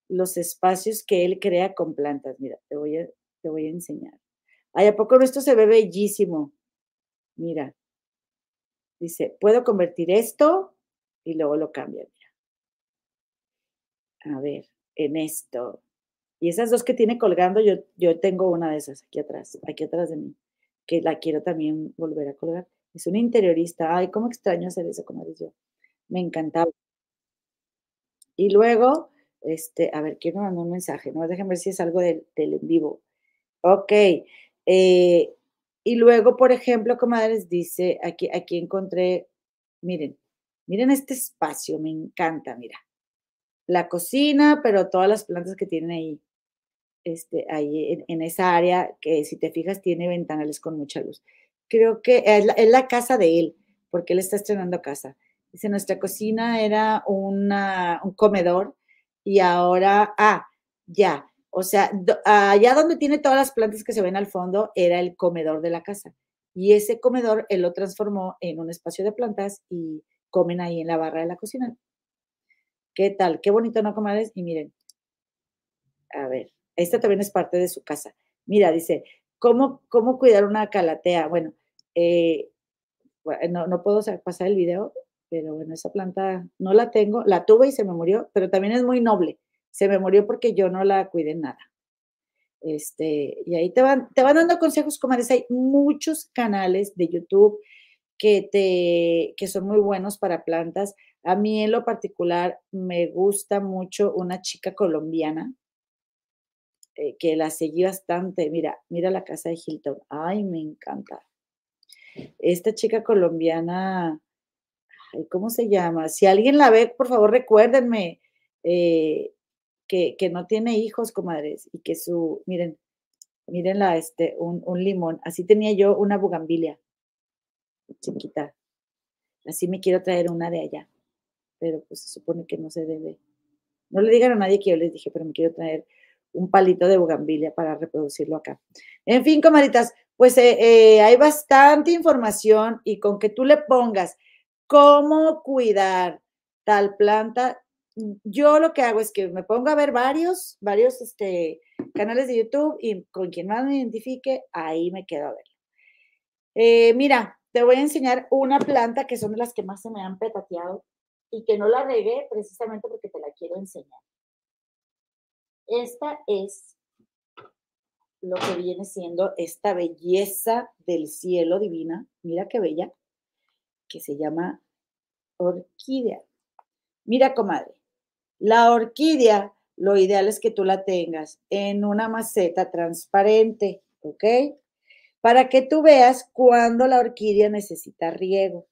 los espacios que él crea con plantas. Mira, te voy te voy a enseñar. Ay, ¿a poco esto se ve bellísimo? Mira, dice, puedo convertir esto y luego lo cambia. Mira. A ver, en esto. Y esas dos que tiene colgando, yo, yo tengo una de esas aquí atrás, aquí atrás de mí, que la quiero también volver a colgar. Es un interiorista. Ay, cómo extraño hacer eso, como yo. Me encantaba. Y luego, este, a ver, ¿quién me mandó un mensaje? No, déjenme ver si es algo del, del en vivo. Ok. Eh, y luego, por ejemplo, comadres, dice, aquí, aquí encontré, miren, miren este espacio, me encanta, mira. La cocina, pero todas las plantas que tienen ahí, este, ahí en, esa área, que si te fijas tiene ventanales con mucha luz. Creo que es la, casa de él, porque él está estrenando casa. Dice, nuestra cocina era una, un comedor y ahora, ah, ya, o sea, allá donde tiene todas las plantas que se ven al fondo era el comedor de la casa. Y ese comedor él lo transformó en un espacio de plantas y comen ahí en la barra de la cocina. ¿Qué tal? Qué bonito, ¿no, comadres? Y miren, a ver, esta también es parte de su casa. Mira, dice, ¿cómo, cómo cuidar una calatea? Bueno, eh, no, no puedo pasar el video, pero bueno, esa planta no la tengo, la tuve y se me murió, pero también es muy noble se me murió porque yo no la cuidé nada. Este, y ahí te van, te van dando consejos, comadres. Hay muchos canales de YouTube que, te, que son muy buenos para plantas. A mí en lo particular me gusta mucho una chica colombiana eh, que la seguí bastante. Mira, mira la casa de Hilton. Ay, me encanta. Esta chica colombiana, ¿cómo se llama? Si alguien la ve, por favor, recuérdenme. Eh, que, no tiene hijos, comadres, y que su, miren, miren la, este, un, limón. Así tenía yo una bugambilia chiquita. Así me quiero traer una de allá. Pero pues se supone que no se debe. No le digan a nadie que yo les dije, pero me quiero traer un palito de bugambilia para reproducirlo acá. En fin, comadritas, pues eh, eh, hay bastante información y con que tú le pongas cómo cuidar tal planta, yo lo que hago es que me pongo a ver varios, varios este, canales de YouTube y con quien más me identifique, ahí me quedo a ver. Eh, mira, te voy a enseñar una planta que son de las que más se me han petateado y que no la regué precisamente porque te la quiero enseñar. Esta es lo que viene siendo esta belleza del cielo divina. Mira qué bella, que se llama orquídea. Mira, comadre, la orquídea, lo ideal es que tú la tengas en una maceta transparente, ¿ok? Para que tú veas cuando la orquídea necesita riego.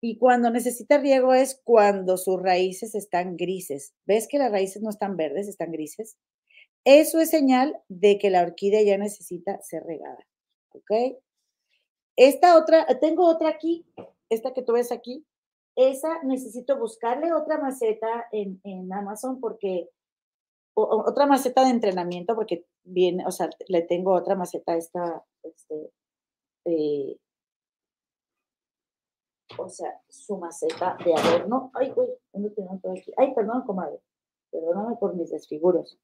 Y cuando necesita riego es cuando sus raíces están grises. ¿Ves que las raíces no están verdes, están grises? Eso es señal de que la orquídea ya necesita ser regada. ¿Ok? Esta otra, tengo otra aquí, esta que tú ves aquí, esa necesito buscarle otra maceta en, Amazon porque, otra maceta de entrenamiento porque viene, o sea, le tengo otra maceta esta, este, eh, o sea, su maceta de adorno. Ay, güey, ¿dónde tengo todo aquí? Ay, perdón, comadre. Perdóname por mis desfiguros.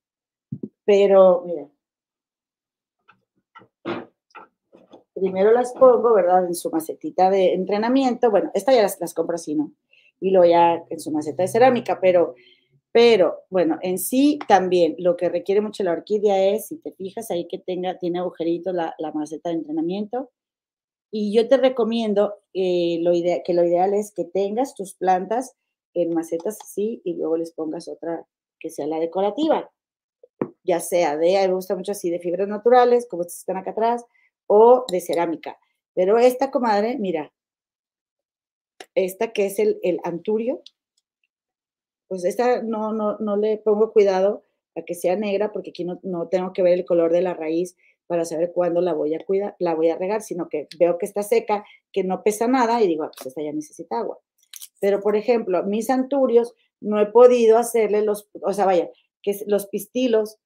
Pero, mira, primero las pongo, ¿verdad? En su macetita de entrenamiento. Bueno, esta ya las, compro así, ¿no? Y luego ya en su maceta de cerámica, pero, pero, bueno, en sí también lo que requiere mucho la orquídea es, si te fijas ahí que tenga, tiene agujeritos la, maceta de entrenamiento. Y yo te recomiendo eh, lo que lo ideal es que tengas tus plantas en macetas así y luego les pongas otra que sea la decorativa, ya sea de, a mí me gusta mucho así, de fibras naturales, como estas están acá atrás, o de cerámica. Pero esta, comadre, mira, esta que es el, el anturio, pues esta no, no, no, le pongo cuidado a que sea negra porque aquí no, no, tengo que ver el color de la raíz para saber cuándo la voy a cuidar, la voy a regar, sino que veo que está seca, que no pesa nada y digo, ah, pues esta ya necesita agua. Pero, por ejemplo, mis anturios no he podido hacerle los, o sea, vaya, que los pistilos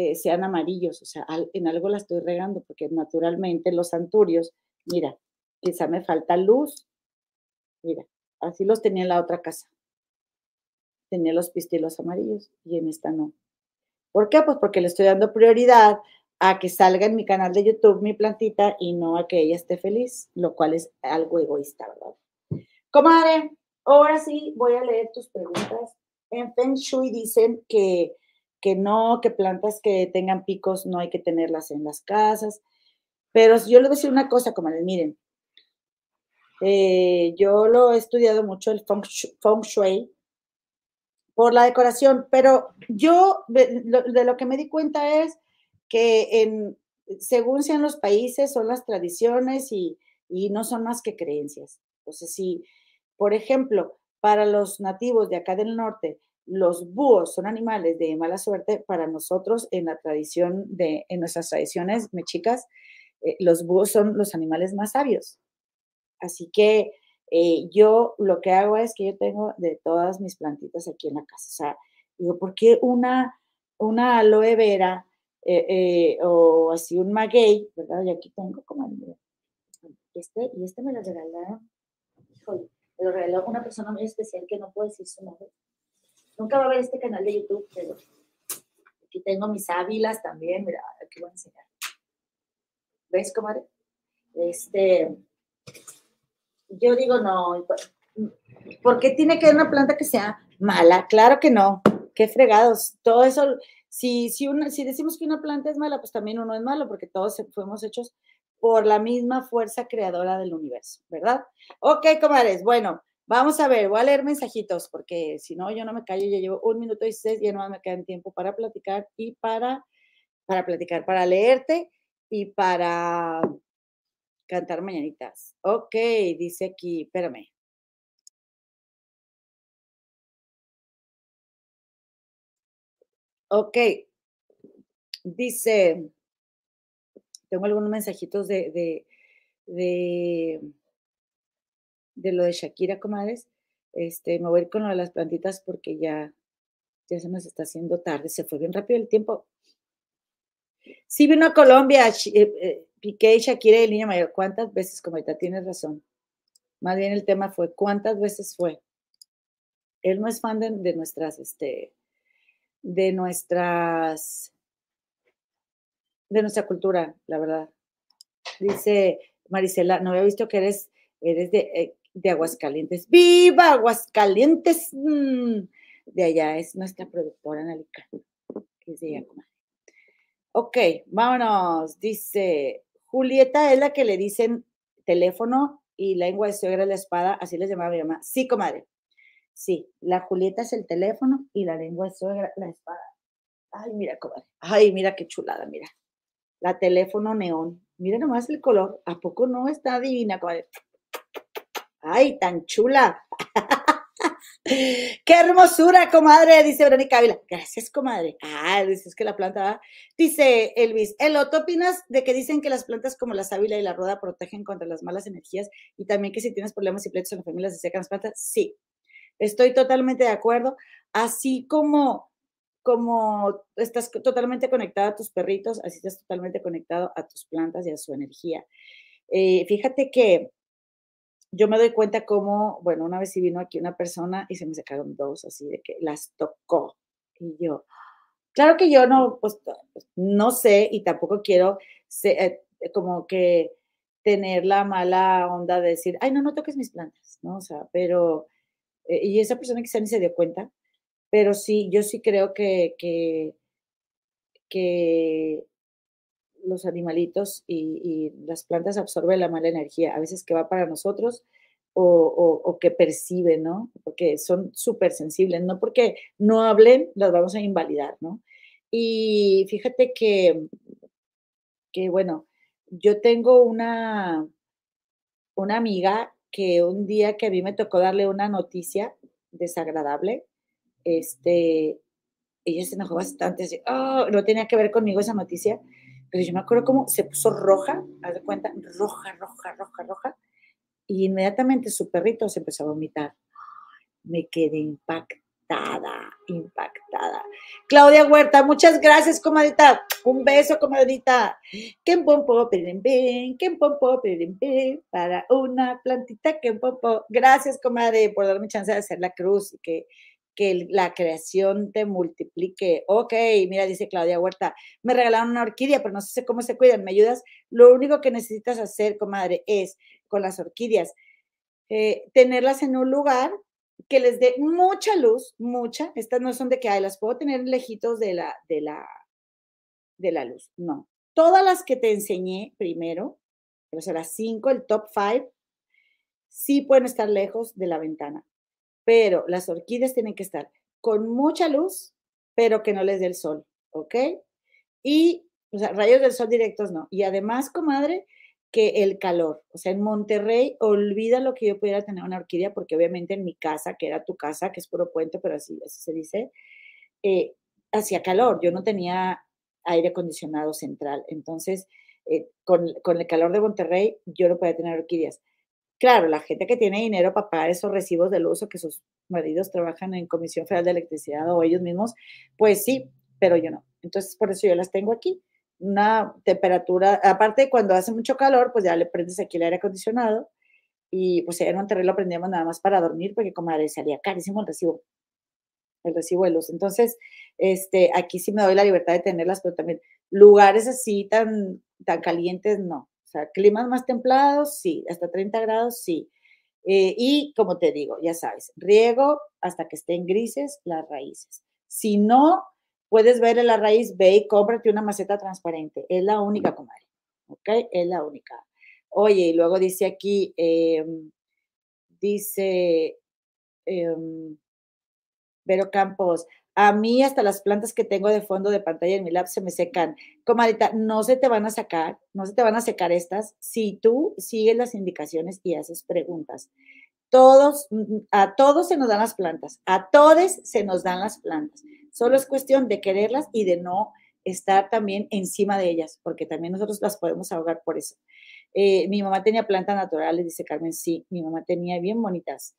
eh, sean amarillos, o sea, en algo la estoy regando, porque naturalmente los anturios, mira, quizá me falta luz, mira, así los tenía en la otra casa. Tenía los pistilos amarillos y en esta no. ¿Por qué? Pues porque le estoy dando prioridad a que salga en mi canal de YouTube mi plantita y no a que ella esté feliz, lo cual es algo egoísta, ¿verdad? Comadre, ahora sí voy a leer tus preguntas. En Feng Shui dicen que que no, que plantas que tengan picos no hay que tenerlas en las casas. Pero yo les voy a decir una cosa, como miren, eh, yo lo he estudiado mucho, el feng shui, por la decoración, pero yo de, lo que me di cuenta es que en, según sean los países, son las tradiciones y, y no son más que creencias. Entonces, si, por ejemplo, para los nativos de acá del norte, los búhos son animales de mala suerte, para nosotros en la tradición de, en nuestras tradiciones mexicas, eh, los búhos son los animales más sabios. Así que eh, yo lo que hago es que yo tengo de todas mis plantitas aquí en la casa. O sea, digo, ¿por qué una, una aloe vera eh, o así un maguey, verdad? Y aquí tengo como este, y este me lo regalaron, me lo regaló una persona muy especial que no puedo decir su nombre. Nunca va a ver este canal de YouTube, pero aquí tengo mis ávilas también, mira, aquí voy a enseñar. ¿Ves, comadre? Este, yo digo, no, ¿por qué tiene que haber una planta que sea mala? Claro que no, qué fregados. Todo eso, si, si, una, si decimos que una planta es mala, pues también uno es malo, porque todos fuimos hechos por la misma fuerza creadora del universo, ¿verdad? Ok, comadres, bueno, vamos a ver, voy a leer mensajitos, porque si no, yo no me callo, ya llevo un minuto y seis, ya no me queda tiempo para platicar y para, para platicar, para leerte y para cantar mañanitas. Ok, dice aquí, espérame. Ok, dice, tengo algunos mensajitos de, de, de lo de Shakira, comadres. Este, me voy a ir con lo de las plantitas porque ya, ya se nos está haciendo tarde. Se fue bien rápido el tiempo. Sí vino a Colombia, eh, eh, Piqué y Shakira y el niño mayor. ¿Cuántas veces, comadita? Tienes razón. Más bien el tema fue, ¿cuántas veces fue? Él no es fan de, de nuestras, este, de nuestras de nuestra cultura, la verdad. Dice Marisela, no había visto que eres, eres de, eh, de Aguascalientes. ¡Viva Aguascalientes! Mm, de allá es nuestra productora Analica, que es de allá, Ok, vámonos. Dice, Julieta es la que le dicen teléfono y lengua de suegra la espada, así les llamaba mi mamá. Sí, comadre. Sí, la Julieta es el teléfono y la lengua de suegra la espada. Ay, mira, comadre. Ay, mira qué chulada, mira la teléfono neón. Mira nomás el color. ¿A poco no está divina, comadre? ¡Ay, tan chula! ¡Qué hermosura, comadre! Dice Verónica Ávila. Gracias, comadre. Ah, dices que la planta va. Dice Elvis, Elo, ¿tú opinas de que dicen que las plantas como la sábila y la roda protegen contra las malas energías y también que si tienes problemas y pleitos en la familia se secan las plantas? Sí, estoy totalmente de acuerdo. Así como como estás totalmente conectado a tus perritos, así estás totalmente conectado a tus plantas y a su energía. Eh, fíjate que yo me doy cuenta como, bueno, una vez sí vino aquí una persona y se me sacaron dos, así de que las tocó. Y yo, claro que yo no, pues, no sé y tampoco quiero eh, como que tener la mala onda de decir, ay, no, no toques mis plantas, ¿no? O sea, pero, eh, y esa persona quizá ni se dio cuenta, pero sí, yo sí creo que, que, los animalitos y, las plantas absorben la mala energía, a veces que va para nosotros o, que perciben, ¿no? Porque son súper sensibles, no porque no hablen, las vamos a invalidar, ¿no? Y fíjate que, que bueno, yo tengo una, una amiga que un día que a mí me tocó darle una noticia desagradable, este, ella se enojó bastante, así, oh, no tenía que ver conmigo esa noticia, pero yo me acuerdo cómo se puso roja, haz de cuenta, roja, roja, roja, roja, y inmediatamente su perrito se empezó a vomitar. Me quedé impactada, impactada. Claudia Huerta, muchas gracias, comadita. Un beso, comadita. Que pompo, que pompo, para una plantita que pompo. Gracias, comadre, por darme chance de hacer la cruz y que que la creación te multiplique. Ok, mira, dice Claudia Huerta, me regalaron una orquídea, pero no sé cómo se cuidan. ¿Me ayudas? Lo único que necesitas hacer, comadre, es con las orquídeas, eh, tenerlas en un lugar que les dé mucha luz, mucha. Estas no son de que, ay, las puedo tener lejitos de la, de la, de la luz. No. Todas las que te enseñé primero, o sea, las cinco, el top five, sí pueden estar lejos de la ventana pero las orquídeas tienen que estar con mucha luz, pero que no les dé el sol, ¿ok? Y, o sea, rayos del sol directos no. Y además, comadre, que el calor. O sea, en Monterrey, olvida lo que yo pudiera tener una orquídea, porque obviamente en mi casa, que era tu casa, que es puro puente, pero así, así se dice, eh, hacía calor. Yo no tenía aire acondicionado central. Entonces, eh, con, con, el calor de Monterrey, yo no podía tener orquídeas. Claro, la gente que tiene dinero para pagar esos recibos de luz o que sus maridos trabajan en Comisión Federal de Electricidad o ellos mismos, pues sí, pero yo no. Entonces, por eso yo las tengo aquí. Una temperatura, aparte cuando hace mucho calor, pues ya le prendes aquí el aire acondicionado y pues en Monterrey lo prendíamos nada más para dormir porque como salía carísimo el recibo, el recibo de luz. Entonces, este, aquí sí me doy la libertad de tenerlas, pero también lugares así tan, tan calientes, no. O sea, climas más templados, sí, hasta 30 grados, sí. Eh, y como te digo, ya sabes, riego hasta que estén grises las raíces. Si no puedes ver en la raíz, ve y cómprate una maceta transparente. Es la única, comadre. ¿Ok? Es la única. Oye, y luego dice aquí, em, dice em, Vero Campos, a mí hasta las plantas que tengo de fondo de pantalla en mi lab se me secan. Comadita, no se te van a sacar, no se te van a secar estas si tú sigues las indicaciones y haces preguntas. Todos, mm, mm, a todos se nos dan las plantas, a todos se nos dan las plantas. Solo es cuestión de quererlas y de no estar también encima de ellas, porque también nosotros las podemos ahogar por eso. Eh, mi mamá tenía plantas naturales, dice Carmen, sí, mi mamá tenía bien bonitas.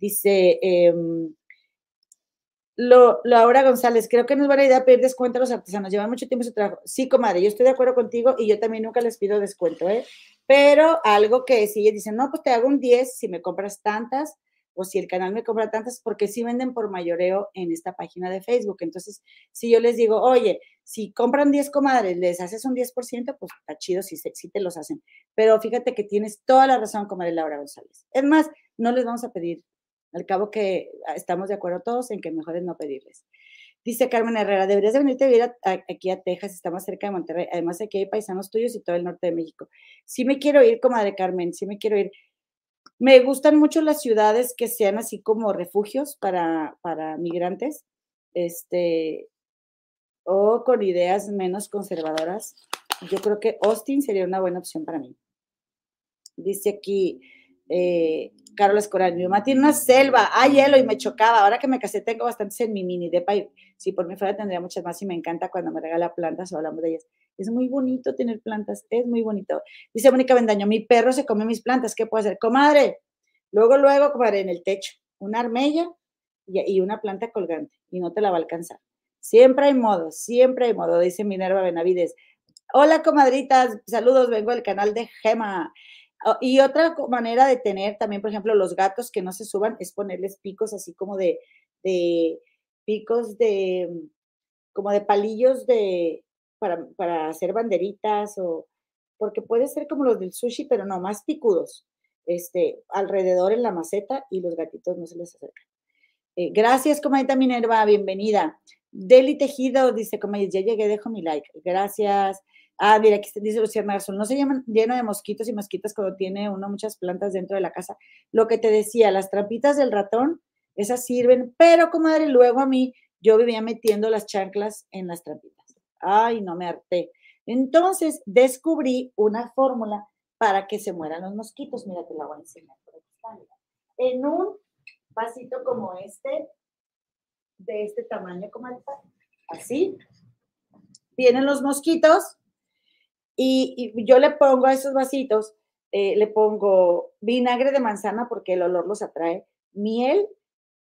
Dice, eh, lo, Laura González, creo que no es buena idea pedir descuento a los artesanos, llevan mucho tiempo su trabajo. Sí, comadre, yo estoy de acuerdo contigo y yo también nunca les pido descuento, ¿eh? Pero algo que si ellos dicen, no, pues te hago un 10 si me compras tantas, o si el canal me compra tantas, porque sí venden por mayoreo en esta página de Facebook. Entonces, si yo les digo, oye, si compran 10 comadres, les haces un 10%, pues está chido si, si te los hacen. Pero fíjate que tienes toda la razón, comadre Laura González. Es más, no les vamos a pedir al cabo que ah, estamos de acuerdo todos en que mejor es no pedirles. Dice Carmen Herrera, deberías de venirte a vivir aquí a Texas, está más cerca de Monterrey. Además, aquí hay paisanos tuyos y todo el norte de México. Sí me quiero ir, comadre Carmen, sí me quiero ir. Me gustan mucho las ciudades que sean así como refugios para, para migrantes, este, o con ideas menos conservadoras. Yo creo que Austin sería una buena opción para mí. Dice aquí, eh, Carol Escoral, mi mamá tiene una selva, hay hielo y me chocaba. Ahora que me casé tengo bastantes en mi mini depa y si por mi fuera tendría muchas más y me encanta cuando me regala plantas o hablamos de ellas. Es muy bonito tener plantas, es muy bonito. Dice Mónica Bendaño, mi perro se come mis plantas, ¿qué puedo hacer? Comadre, luego, luego, comadre, en el techo, una armella y, una planta colgante y no te la va a alcanzar. Siempre hay modo, siempre hay modo, dice Minerva Benavides. Hola, comadritas, saludos, vengo del canal de Gema. Ah, y otra manera de tener también, por ejemplo, los gatos que no se suban es ponerles picos así como de, de picos de, como de palillos de, para, para, hacer banderitas o, porque puede ser como los del sushi, pero no, más picudos, este, alrededor en la maceta y los gatitos no se les acercan. Eh, gracias, comadita Minerva, bienvenida. Deli Tejido dice, comadita, ya llegué, dejo mi like. Gracias. Ah, mira, aquí dice Luciana Garzón, no se llaman lleno de mosquitos y mosquitas cuando tiene uno muchas plantas dentro de la casa. Lo que te decía, las trampitas del ratón, esas sirven, pero comadre, luego a mí yo vivía metiendo las chanclas en las trampitas. Ay, no me harté. Entonces descubrí una fórmula para que se mueran los mosquitos. Mira, te la voy a enseñar por aquí. En un vasito como este, de este tamaño, comadre, así, vienen los mosquitos y, yo le pongo a esos vasitos, eh, le pongo vinagre de manzana porque el olor los atrae, miel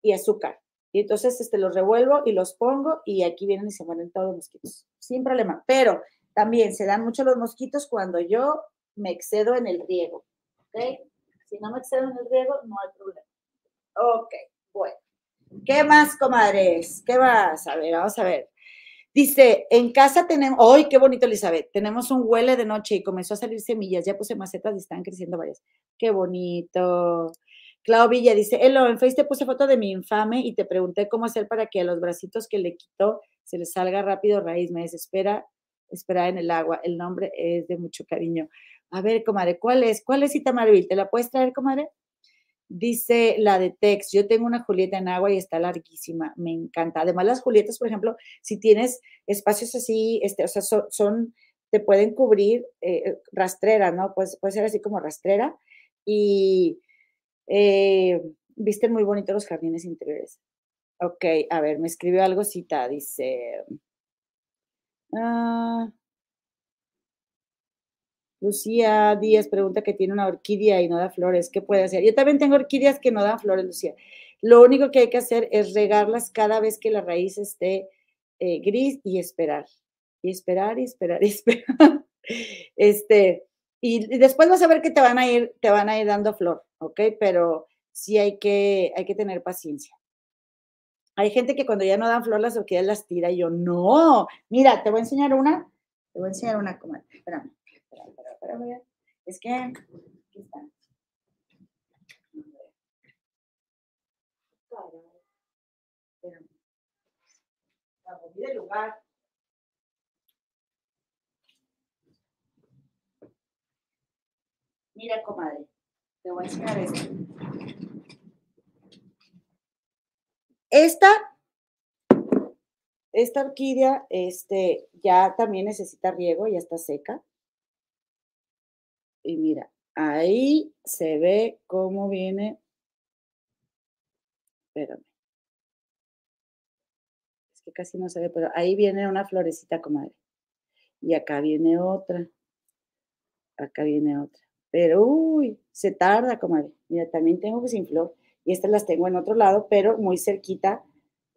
y azúcar. Y entonces este, los revuelvo y los pongo y aquí vienen y se mueren todos los mosquitos, sin problema. Pero también se dan mucho los mosquitos cuando yo me excedo en el riego. ¿Ok? Si no me excedo en el riego, no hay problema. Ok, bueno. ¿Qué más, comadres? ¿Qué más? A ver, vamos a ver. Dice, en casa tenemos, ¡ay, qué bonito, Elizabeth! Tenemos un huele de noche y comenzó a salir semillas, ya puse macetas y están creciendo varias. ¡Qué bonito! Clau Villa dice, Elo, en Facebook te puse foto de mi infame y te pregunté cómo hacer para que a los bracitos que le quitó se les salga rápido raíz. Me desespera esperar en el agua. El nombre es de mucho cariño. A ver, comadre, ¿cuál es? ¿Cuál es Cita Marvil? ¿Te la puedes traer, comadre? Dice la de Tex, yo tengo una Julieta en agua y está larguísima, me encanta. Además, las Julietas, por ejemplo, si tienes espacios así, este, o sea, son, te pueden cubrir eh, rastrera, ¿no? Pues puede ser así como rastrera y eh, visten muy bonitos los jardines interiores. Ok, a ver, me escribió algo cita, dice... Ah, Lucía Díaz pregunta que tiene una orquídea y no da flores. ¿Qué puede hacer? Yo también tengo orquídeas que no dan flores, Lucía. Lo único que hay que hacer es regarlas cada vez que la raíz esté eh, gris y esperar. Y esperar y esperar y esperar. Este, y, después vas a ver que te van a ir, te van a ir dando flor, ¿ok? Pero sí hay que, hay que tener paciencia. Hay gente que cuando ya no dan flor las orquídeas las tira y yo, no, mira, te voy a enseñar una, te voy a enseñar una, comadre, espérame Es que aquí está. de lugar. Mira, comadre, te voy a enseñar esto. Esta, esta orquídea, este, ya también necesita riego, ya está seca. Y mira, ahí se ve cómo viene. Espérame. Es que casi no se ve, pero ahí viene una florecita, comadre. Y acá viene otra. Acá viene otra. Pero, uy, se tarda, comadre. Mira, también tengo que sin flor. Y estas las tengo en otro lado, pero muy cerquita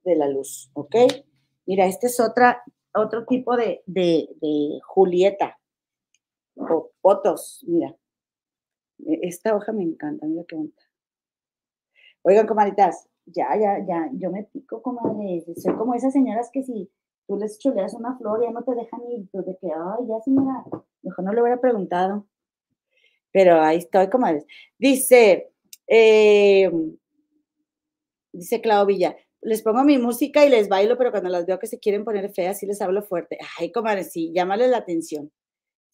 de la luz, ¿ok? Mira, este es otra, otro tipo de, de, de Julieta o fotos, mira. E, esta hoja me encanta, mira qué bonita. Oigan, comaditas, ya, ya, ya, yo me pico, comadre. Soy como esas señoras que si tú les chuleas una flor, ya no te dejan ir, tú de que, ay, ya señora, mejor no le hubiera preguntado. Pero ahí estoy, comadres. Dice, eh, dice Clau Villa, les pongo mi música y les bailo, pero cuando las veo que se quieren poner feas, sí les hablo fuerte. Ay, comadre, sí, llámales la atención.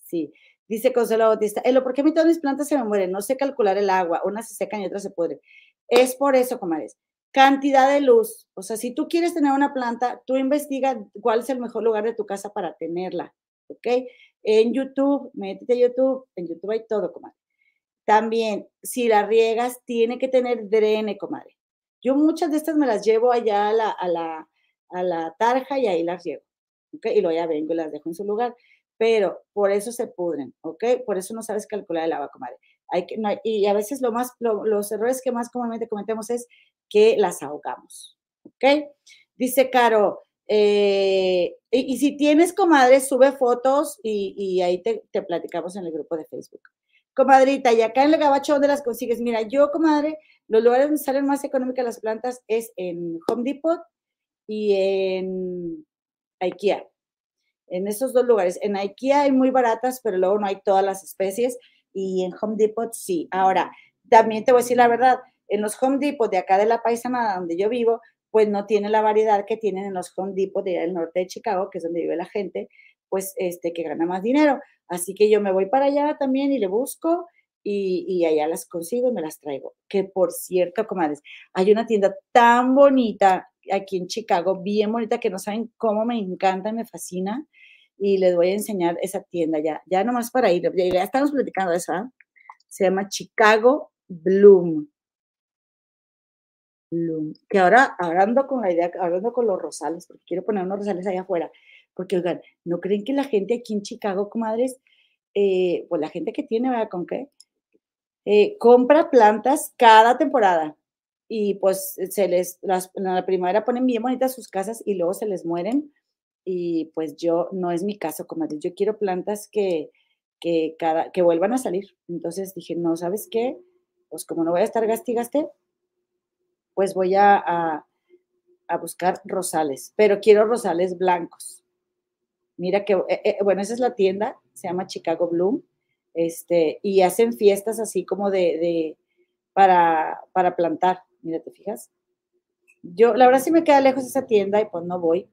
Sí. Dice Consuelo Bautista, Elo, ¿por qué a mí todas mis plantas se me mueren? No sé calcular el agua, unas se secan y otras se pudren. Es por eso, comadres. Cantidad de luz. O sea, si tú quieres tener una planta, tú investiga cuál es el mejor lugar de tu casa para tenerla. ¿Ok? En YouTube, métete a YouTube, en YouTube hay todo, comadre. También, si la riegas, tiene que tener drene, comadre. Yo muchas de estas me las llevo allá a la, a la, a la tarja y ahí las riego. ¿Ok? Y luego ya vengo y las dejo en su lugar pero por eso se pudren, ¿ok? Por eso no sabes calcular el agua, comadre. Hay que, y a veces lo más, los errores que más comúnmente cometemos es que las ahogamos, ¿ok? Dice Caro, eh, y, si tienes comadre, sube fotos y, ahí te, te, platicamos en el grupo de Facebook. Comadrita, y acá en el gabacho, ¿dónde las consigues? Mira, yo, comadre, los lugares donde salen más económicas las plantas es en Home Depot y en IKEA en esos dos lugares. En IKEA hay muy baratas, pero luego no hay todas las especies y en Home Depot sí. Ahora, también te voy a decir la verdad, en los Home Depot de acá de la paisana donde yo vivo, pues no tiene la variedad que tienen en los Home Depot del norte de Chicago, que es donde vive la gente, pues este que gana más dinero. Así que yo me voy para allá también y le busco y, y, allá las consigo y me las traigo. Que por cierto, comadres, hay una tienda tan bonita aquí en Chicago, bien bonita, que no saben cómo me encanta, me fascina. Y les voy a enseñar esa tienda ya, ya nomás para ir. Ya, estamos platicando de eso, ¿ah? Se llama Chicago Bloom. Bloom. Que ahora, hablando con la idea, hablando con los rosales, porque quiero poner unos rosales allá afuera. Porque, oigan, ¿no creen que la gente aquí en Chicago, comadres, eh, pues la gente que tiene, ¿verdad? ¿Con qué? Eh, compra plantas cada temporada y pues se les, las, la primavera ponen bien bonitas sus casas y luego se les mueren y pues yo, no es mi caso, como yo quiero plantas que, que, cada, que vuelvan a salir. Entonces dije, no, ¿sabes qué? Pues como no voy a estar gastigaste, pues voy a, a, a, buscar rosales, pero quiero rosales blancos. Mira que, eh, eh, bueno, esa es la tienda, se llama Chicago Bloom, este, y hacen fiestas así como de, de para, para plantar. Mira, ¿te fijas? Yo, la verdad sí me queda lejos esa tienda y pues no voy,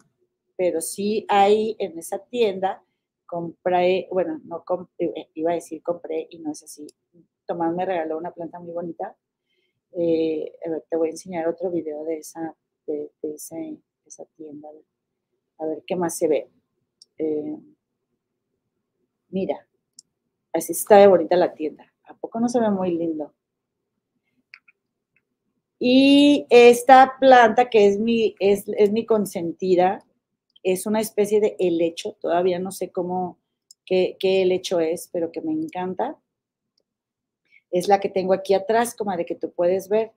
pero sí hay en esa tienda, compré, bueno, no compré, eh, iba a decir compré y no es así. Tomás me regaló una planta muy bonita Eh, a ver, te voy a enseñar otro video de esa, de, esa tienda. A ver qué más se ve. Eh, mira, así está de bonita la tienda. ¿A poco no se ve muy lindo? Y esta planta que es mi, es, mi consentida, es una especie de helecho, todavía no sé cómo, qué, qué helecho es, pero que me encanta. Es la que tengo aquí atrás, como de que tú puedes ver.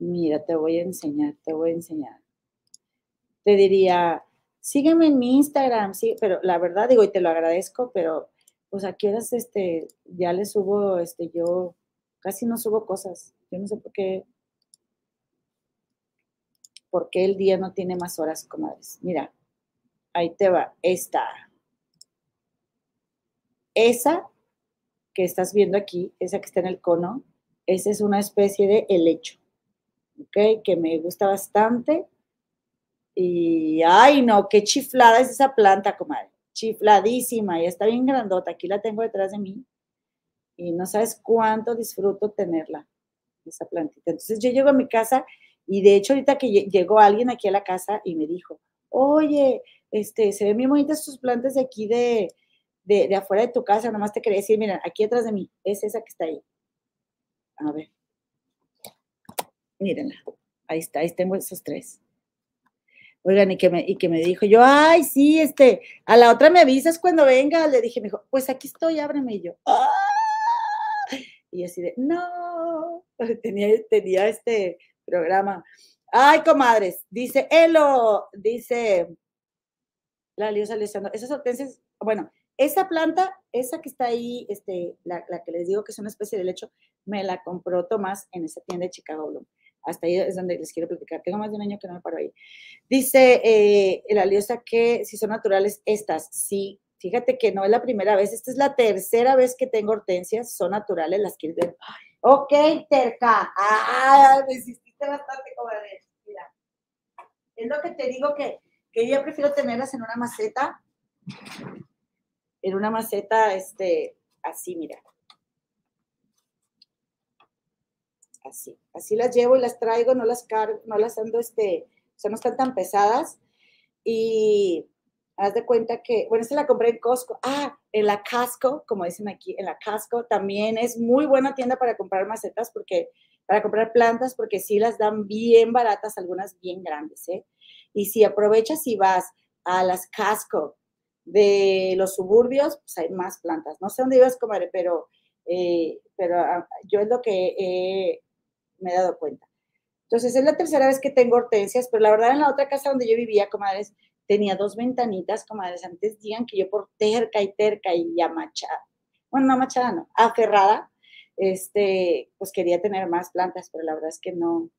Mira, te voy a enseñar, te voy a enseñar. Te diría, sígueme en mi Instagram, sí, pero la verdad digo, y te lo agradezco, pero pues aquí horas este, ya le subo, este, yo casi no subo cosas. Yo no sé por qué ¿Por qué el día no tiene más horas, comadres? Mira, ahí te va, esta. Esa que estás viendo aquí, esa que está en el cono, esa es una especie de helecho, ¿ok? Que me gusta bastante. Y, ay, no, qué chiflada es esa planta, comadre. Chifladísima, ya está bien grandota. Aquí la tengo detrás de mí. Y no sabes cuánto disfruto tenerla, esa plantita. Entonces yo llego a mi casa y de hecho, ahorita que llegó alguien aquí a la casa y me dijo, oye, este, se ven bien bonitas tus plantas de aquí de, de, afuera de tu casa, nomás te quería decir, mira, aquí atrás de mí, es esa que está ahí. A ver. Mírenla. Ahí está, ahí tengo esos tres. Oigan, y que me, y que me dijo yo, ay, sí, este, a la otra me avisas cuando venga. Le dije, me dijo, pues aquí estoy, ábreme. Y yo, ¡ah! Y así de, no, tenía, tenía este, programa. Ay, comadres, dice Elo, dice la Liosa Alessandro, esas hortensias, bueno, esa planta, esa que está ahí, este, la, que les digo que es una especie de lecho, me la compró Tomás en esa tienda de Chicago Bloom. Hasta ahí es donde les quiero platicar. Tengo más de un año que no me paro ahí. Dice eh, la Liosa que si son naturales estas, sí. Fíjate que no es la primera vez, esta es la tercera vez que tengo hortensias, son naturales, las quiero ver. Ok, terca. Ah, me bastante, comadre. Mira, es lo que te digo que, que yo prefiero tenerlas en una maceta, en una maceta, este, así, mira. Así, así las llevo y las traigo, no las cargo, no las ando, este, o sea, no están tan pesadas. Y haz de cuenta que, bueno, esta la compré en Costco. Ah, en la Casco, como dicen aquí, en la Casco también es muy buena tienda para comprar macetas porque para comprar plantas porque sí las dan bien baratas, algunas bien grandes, ¿eh? Y si aprovechas y vas a las casco de los suburbios, pues hay más plantas. No sé dónde ibas, comadre, pero, eh, pero ah, yo es lo que me he dado cuenta. Entonces, es la tercera vez que tengo hortensias, pero la verdad en la otra casa donde yo vivía, comadres, tenía dos ventanitas, comadres. Antes digan que yo por terca y terca y amachada, bueno, no amachada, no, aferrada, este, pues quería tener más plantas, pero la verdad es que no,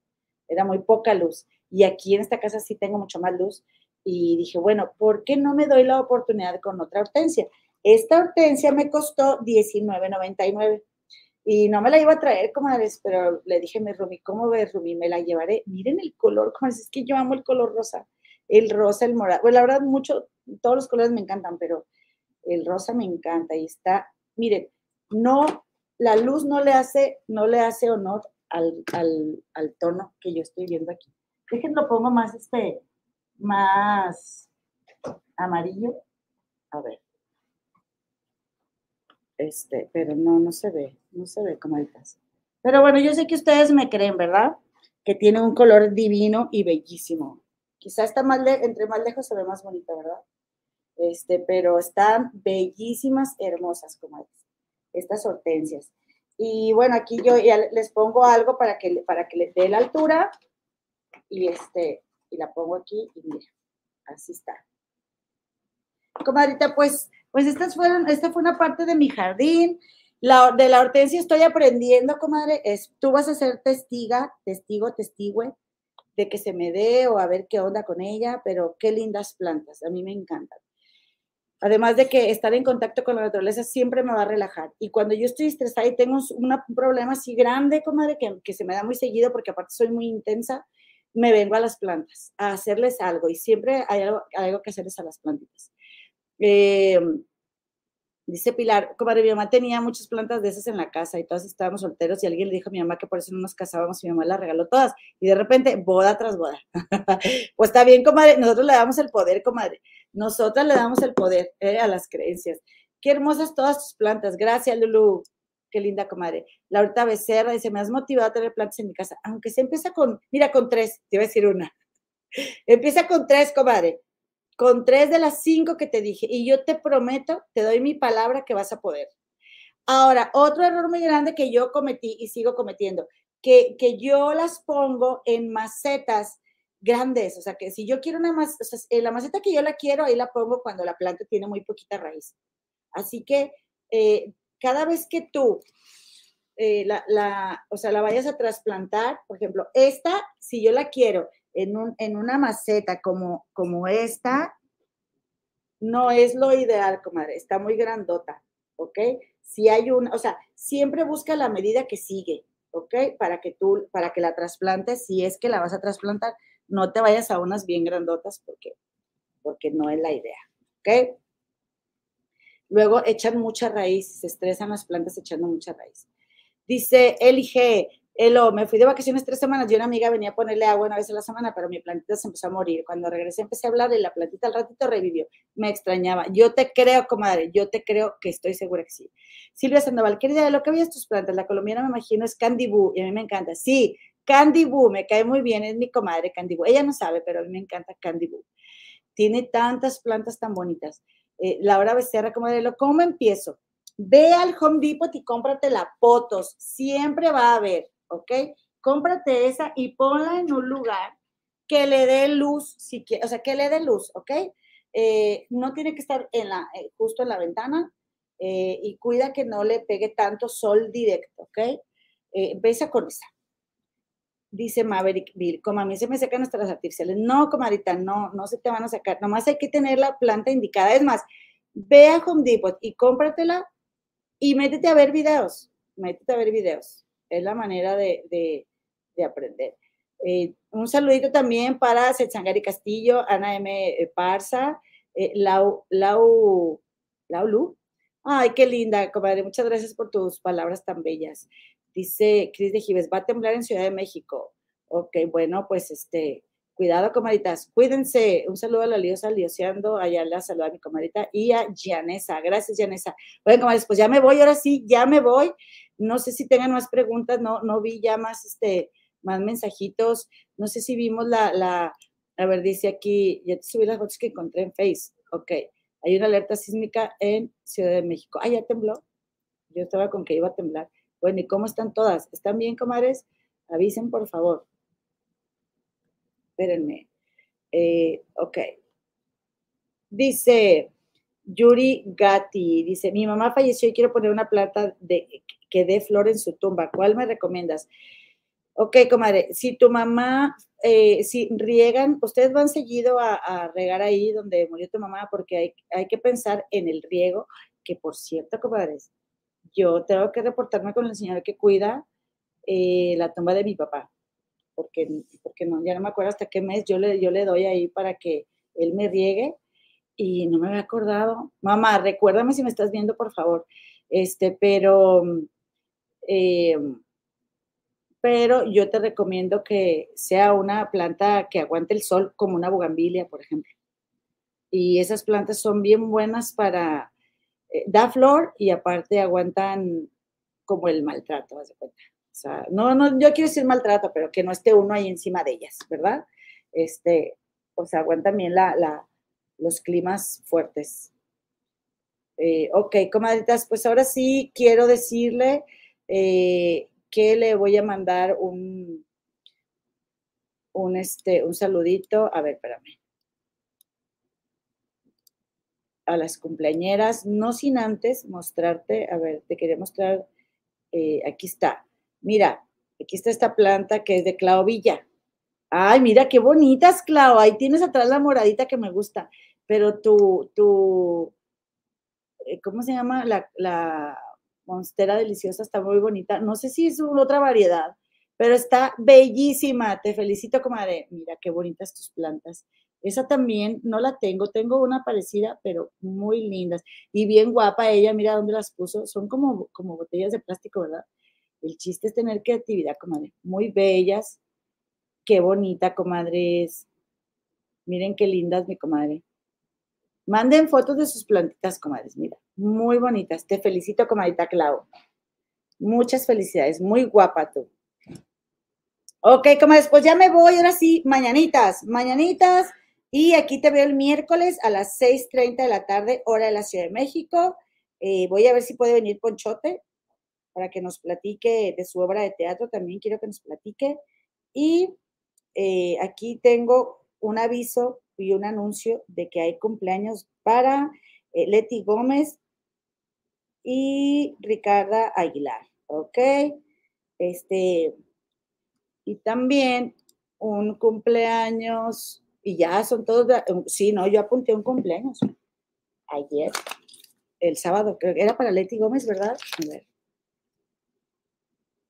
era muy poca luz. Y aquí en esta casa sí tengo mucho más luz. Y dije, bueno, ¿por qué no me doy la oportunidad con otra hortensia? Esta hortensia me costó $19.99 y no me la iba a traer, comadres, pero le dije mi Rumi, ¿cómo ves, Rumi? Me la llevaré. Miren el color, como es que yo amo el color rosa. El rosa, el morado. Bueno, la verdad, mucho, todos los colores me encantan, pero el rosa me encanta y está, miren, no la luz no le hace, no le hace honor al, tono que yo estoy viendo aquí. Déjenlo pongo más, este, más amarillo. A ver. Este, pero no, no se ve, no se ve como estás. Pero bueno, yo sé que ustedes me creen, ¿verdad? Que tiene un color divino y bellísimo. Quizá está más entre más lejos se ve más bonita, ¿verdad? Este, pero están bellísimas, hermosas, como estas hortensias. Y bueno, aquí yo ya les pongo algo para que, para que les dé la altura y, este, y la pongo aquí y mira, así está. Comadrita, pues, pues estas fueron, esta fue una parte de mi jardín. La, de la hortensia estoy aprendiendo, comadre. Es, tú vas a ser testiga, testigo, testigüe de que se me dé o a ver qué onda con ella, pero qué lindas plantas, a mí me encantan. Además de que estar en contacto con la naturaleza siempre me va a relajar. Y cuando yo estoy estresada y tengo un problema así grande, comadre, que, que se me da muy seguido porque aparte soy muy intensa, me vengo a las plantas a hacerles algo y siempre hay algo, que hacerles a las plantitas. Em, Dice Pilar, comadre, mi mamá tenía muchas plantas de esas en la casa y todas estábamos solteros y alguien le dijo a mi mamá que por eso no nos casábamos y mi mamá las regaló todas. Y de repente, boda tras boda. pues está bien, comadre, nosotros le damos el poder, comadre. Nosotras le damos el poder eh, a las creencias. Qué hermosas todas tus plantas. Gracias, Lulu. Qué linda, comadre. Laurita Becerra dice, me has motivado a tener plantas en mi casa. Aunque se empieza con, mira, con tres, te iba a decir una. empieza con tres, comadre con tres de las cinco que te dije. Y yo te prometo, te doy mi palabra que vas a poder. Ahora, otro error muy grande que yo cometí y sigo cometiendo, que, que yo las pongo en macetas grandes. O sea, que si yo quiero una maceta, en la maceta que yo la quiero, ahí la pongo cuando la planta tiene muy poquita raíz. Así que eh, cada vez que tú eh, la, la, o sea, la vayas a trasplantar, por ejemplo, esta, si yo la quiero en, un, en una maceta como, como esta, no es lo ideal, comadre, está muy grandota, ¿ok? Si hay una, o sea, siempre busca la medida que sigue, ¿ok? Para que tú, para que la trasplantes, si es que la vas a trasplantar, no te vayas a unas bien grandotas porque, porque no es la idea, ¿ok? Luego echan mucha raíz, se estresan las plantas echando mucha raíz. Dice Eli G, Elo, me fui de vacaciones tres semanas y una amiga venía a ponerle agua una vez a la semana, pero mi plantita se empezó a morir. Cuando regresé empecé a hablar y la plantita al ratito revivió. Me extrañaba. Yo te creo, comadre, yo te creo que estoy segura que sí. Silvia Sandoval, querida, de lo que veías tus plantas, la colombiana me imagino es Candy Boo y a mí me encanta. Sí, Candy Boo, me cae muy bien, es mi comadre Candy Boo. Ella no sabe, pero a mí me encanta Candy Boo. Tiene tantas plantas tan bonitas. Eh, Laura Becerra, comadre, ¿cómo empiezo? Ve al Home Depot y cómprate la potos. Siempre va a haber, ¿ok? Cómprate esa y ponla en un lugar que le dé luz, si o sea, que le dé luz, ¿ok? Eh, no tiene que estar en la, eh, justo en la ventana eh, y cuida que no le pegue tanto sol directo, ¿ok? Besa con esa. Dice Maverick Bill, como a mí se me secan nuestras artificiales. No, comadita, no, no se te van a sacar. Nomás hay que tener la planta indicada. Es más, ve a Home Depot y cómpratela y métete a ver videos, métete a ver videos. Es la manera de, aprender. Eh, un saludito también para Setsangari Castillo, Ana M. Parza, eh, Lau, Lau, Lau Lu. Ay, qué linda, comadre. Muchas gracias por tus palabras tan bellas. Dice Cris de Gives, va a temblar en Ciudad de México. Ok, bueno, pues este, Cuidado, comadritas. Cuídense. Un saludo a la Liosa Lioseando. Allá la saluda a mi comadrita y a Janesa. Gracias, Janesa. Bueno, comadres, pues ya me voy. Ahora sí, ya me voy. No sé si tengan más preguntas. No, no vi ya más, este, más mensajitos. No sé si vimos la, la, a ver, dice aquí, ya te subí las fotos que encontré en Face. Ok. Hay una alerta sísmica en Ciudad de México. Ah, ya tembló. Yo estaba con que iba a temblar. Bueno, ¿y cómo están todas? ¿Están bien, comadres? Avisen, por favor espérenme. Eh, ok. Dice Yuri Gatti, dice, mi mamá falleció y quiero poner una planta de, que dé flor en su tumba. ¿Cuál me recomiendas? Ok, comadre, si tu mamá, eh, si riegan, ustedes van seguido a, regar ahí donde murió tu mamá porque hay, hay que pensar en el riego, que por cierto, comadres, yo tengo que reportarme con el señor que cuida eh, la tumba de mi papá porque, porque no, ya no me acuerdo hasta qué mes yo le, yo le doy ahí para que él me riegue y no me había acordado. Mamá, recuérdame si me estás viendo, por favor. Este, pero, eh, pero yo te recomiendo que sea una planta que aguante el sol, como una bugambilia, por ejemplo. Y esas plantas son bien buenas para, eh, da flor y aparte aguantan como el maltrato, ¿vas de cuenta? O sea, no, no, yo quiero decir maltrato, pero que no esté uno ahí encima de ellas, ¿verdad? Este, o sea, aguanta también la, los climas fuertes. Eh, ok, comadritas, pues ahora sí quiero decirle eh, que le voy a mandar un, un, este, un saludito. A ver, espérame. A las cumpleañeras, no sin antes mostrarte, a ver, te quería mostrar, eh, aquí está, Mira, aquí está esta planta que es de Clau Villa. Ay, mira qué bonitas, Clau. Ahí tienes atrás la moradita que me gusta. Pero tu, tu, eh, ¿cómo se llama? La, la monstera deliciosa está muy bonita. No sé si es otra variedad, pero está bellísima. Te felicito, comadre. Mira qué bonitas tus plantas. Esa también no la tengo, tengo una parecida, pero muy lindas. Y bien guapa ella, mira dónde las puso. Son como, como botellas de plástico, ¿verdad? El chiste es tener creatividad, comadre. Muy bellas. Qué bonita, comadres. Miren qué lindas, mi comadre. Manden fotos de sus plantitas, comadres. Mira, muy bonitas. Te felicito, comadita Clau. Muchas felicidades. Muy guapa tú. Ok, comadres, pues ya me voy. Ahora sí, mañanitas. Mañanitas y aquí te veo el miércoles a las 6.30 de la tarde, hora de la Ciudad de México. Eh, voy a ver si puede venir Ponchote para que nos platique de su obra de teatro. También quiero que nos platique. Y eh, aquí tengo un aviso y un anuncio de que hay cumpleaños para eh, Leti Gómez y Ricarda Aguilar. ¿Ok? Este, y también un cumpleaños y ya son todos, um, sí, no, yo apunté un cumpleaños ayer, el sábado, creo que era para Leti Gómez, ¿verdad? A ver.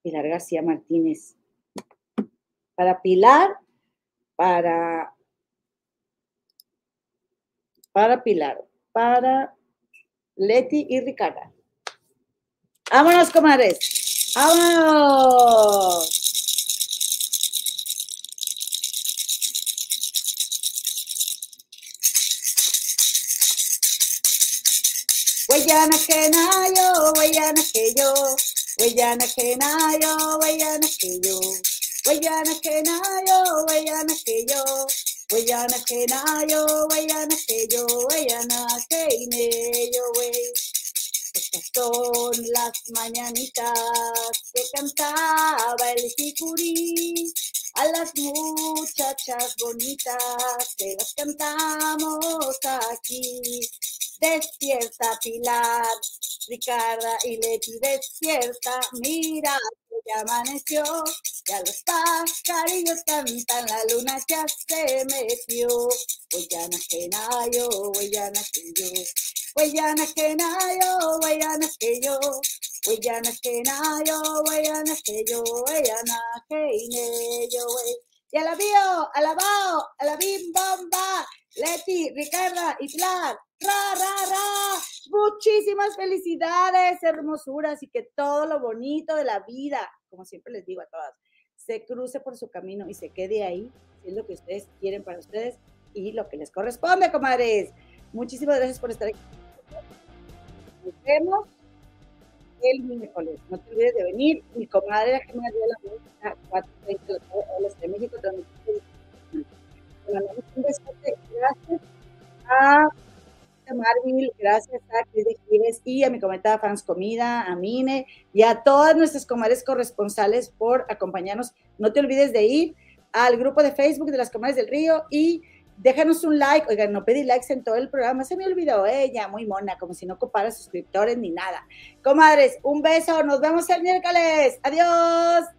Pilar García Martínez. Para Pilar, para, para Pilar, para Leti y Ricarda. Vámonos, comadres. Vámonos. Huellana que nayo, huellana que yo, huellana que nayo, huellana que yo, huellana que nayo, huellana que yo, huellana que nayo, huellana que yo, huellana que yo, son las mañanitas que cantaba el jicurí a las muchachas bonitas que las cantamos aquí. Despierta Pilar, Ricarda y Leti, despierta, mira que ya amaneció, ya los pajarillos cantan, la luna ya se metió. Que nayo, huellana que yo, huellana que yo, huellana que nayo, huellana que yo, huellana que yo, y a la bio, a la bao, a la bim bomba, Leti, Ricarda y Pilar ra, ra, ra. Muchísimas felicidades, hermosuras, y que todo lo bonito de la vida, como siempre les digo a todas, se cruce por su camino y se quede ahí, es lo que ustedes quieren para ustedes y lo que les corresponde, comadres. Muchísimas gracias por estar aquí. Nos vemos el miércoles. No te olvides de venir. Mi comadre, la me dio la música, 4.30 de la de México, también. Un besote. Gracias a Marvin, gracias a Cris de y a mi comentada Fans Comida, a Mine y a todas nuestras comadres corresponsales por acompañarnos. No te olvides de ir al grupo de Facebook de las Comadres del Río y déjanos un like. Oigan, no pedí likes en todo el programa, se me olvidó ella, muy mona, como si no ocupara suscriptores ni nada. Comadres, un beso, nos vemos el miércoles. Adiós.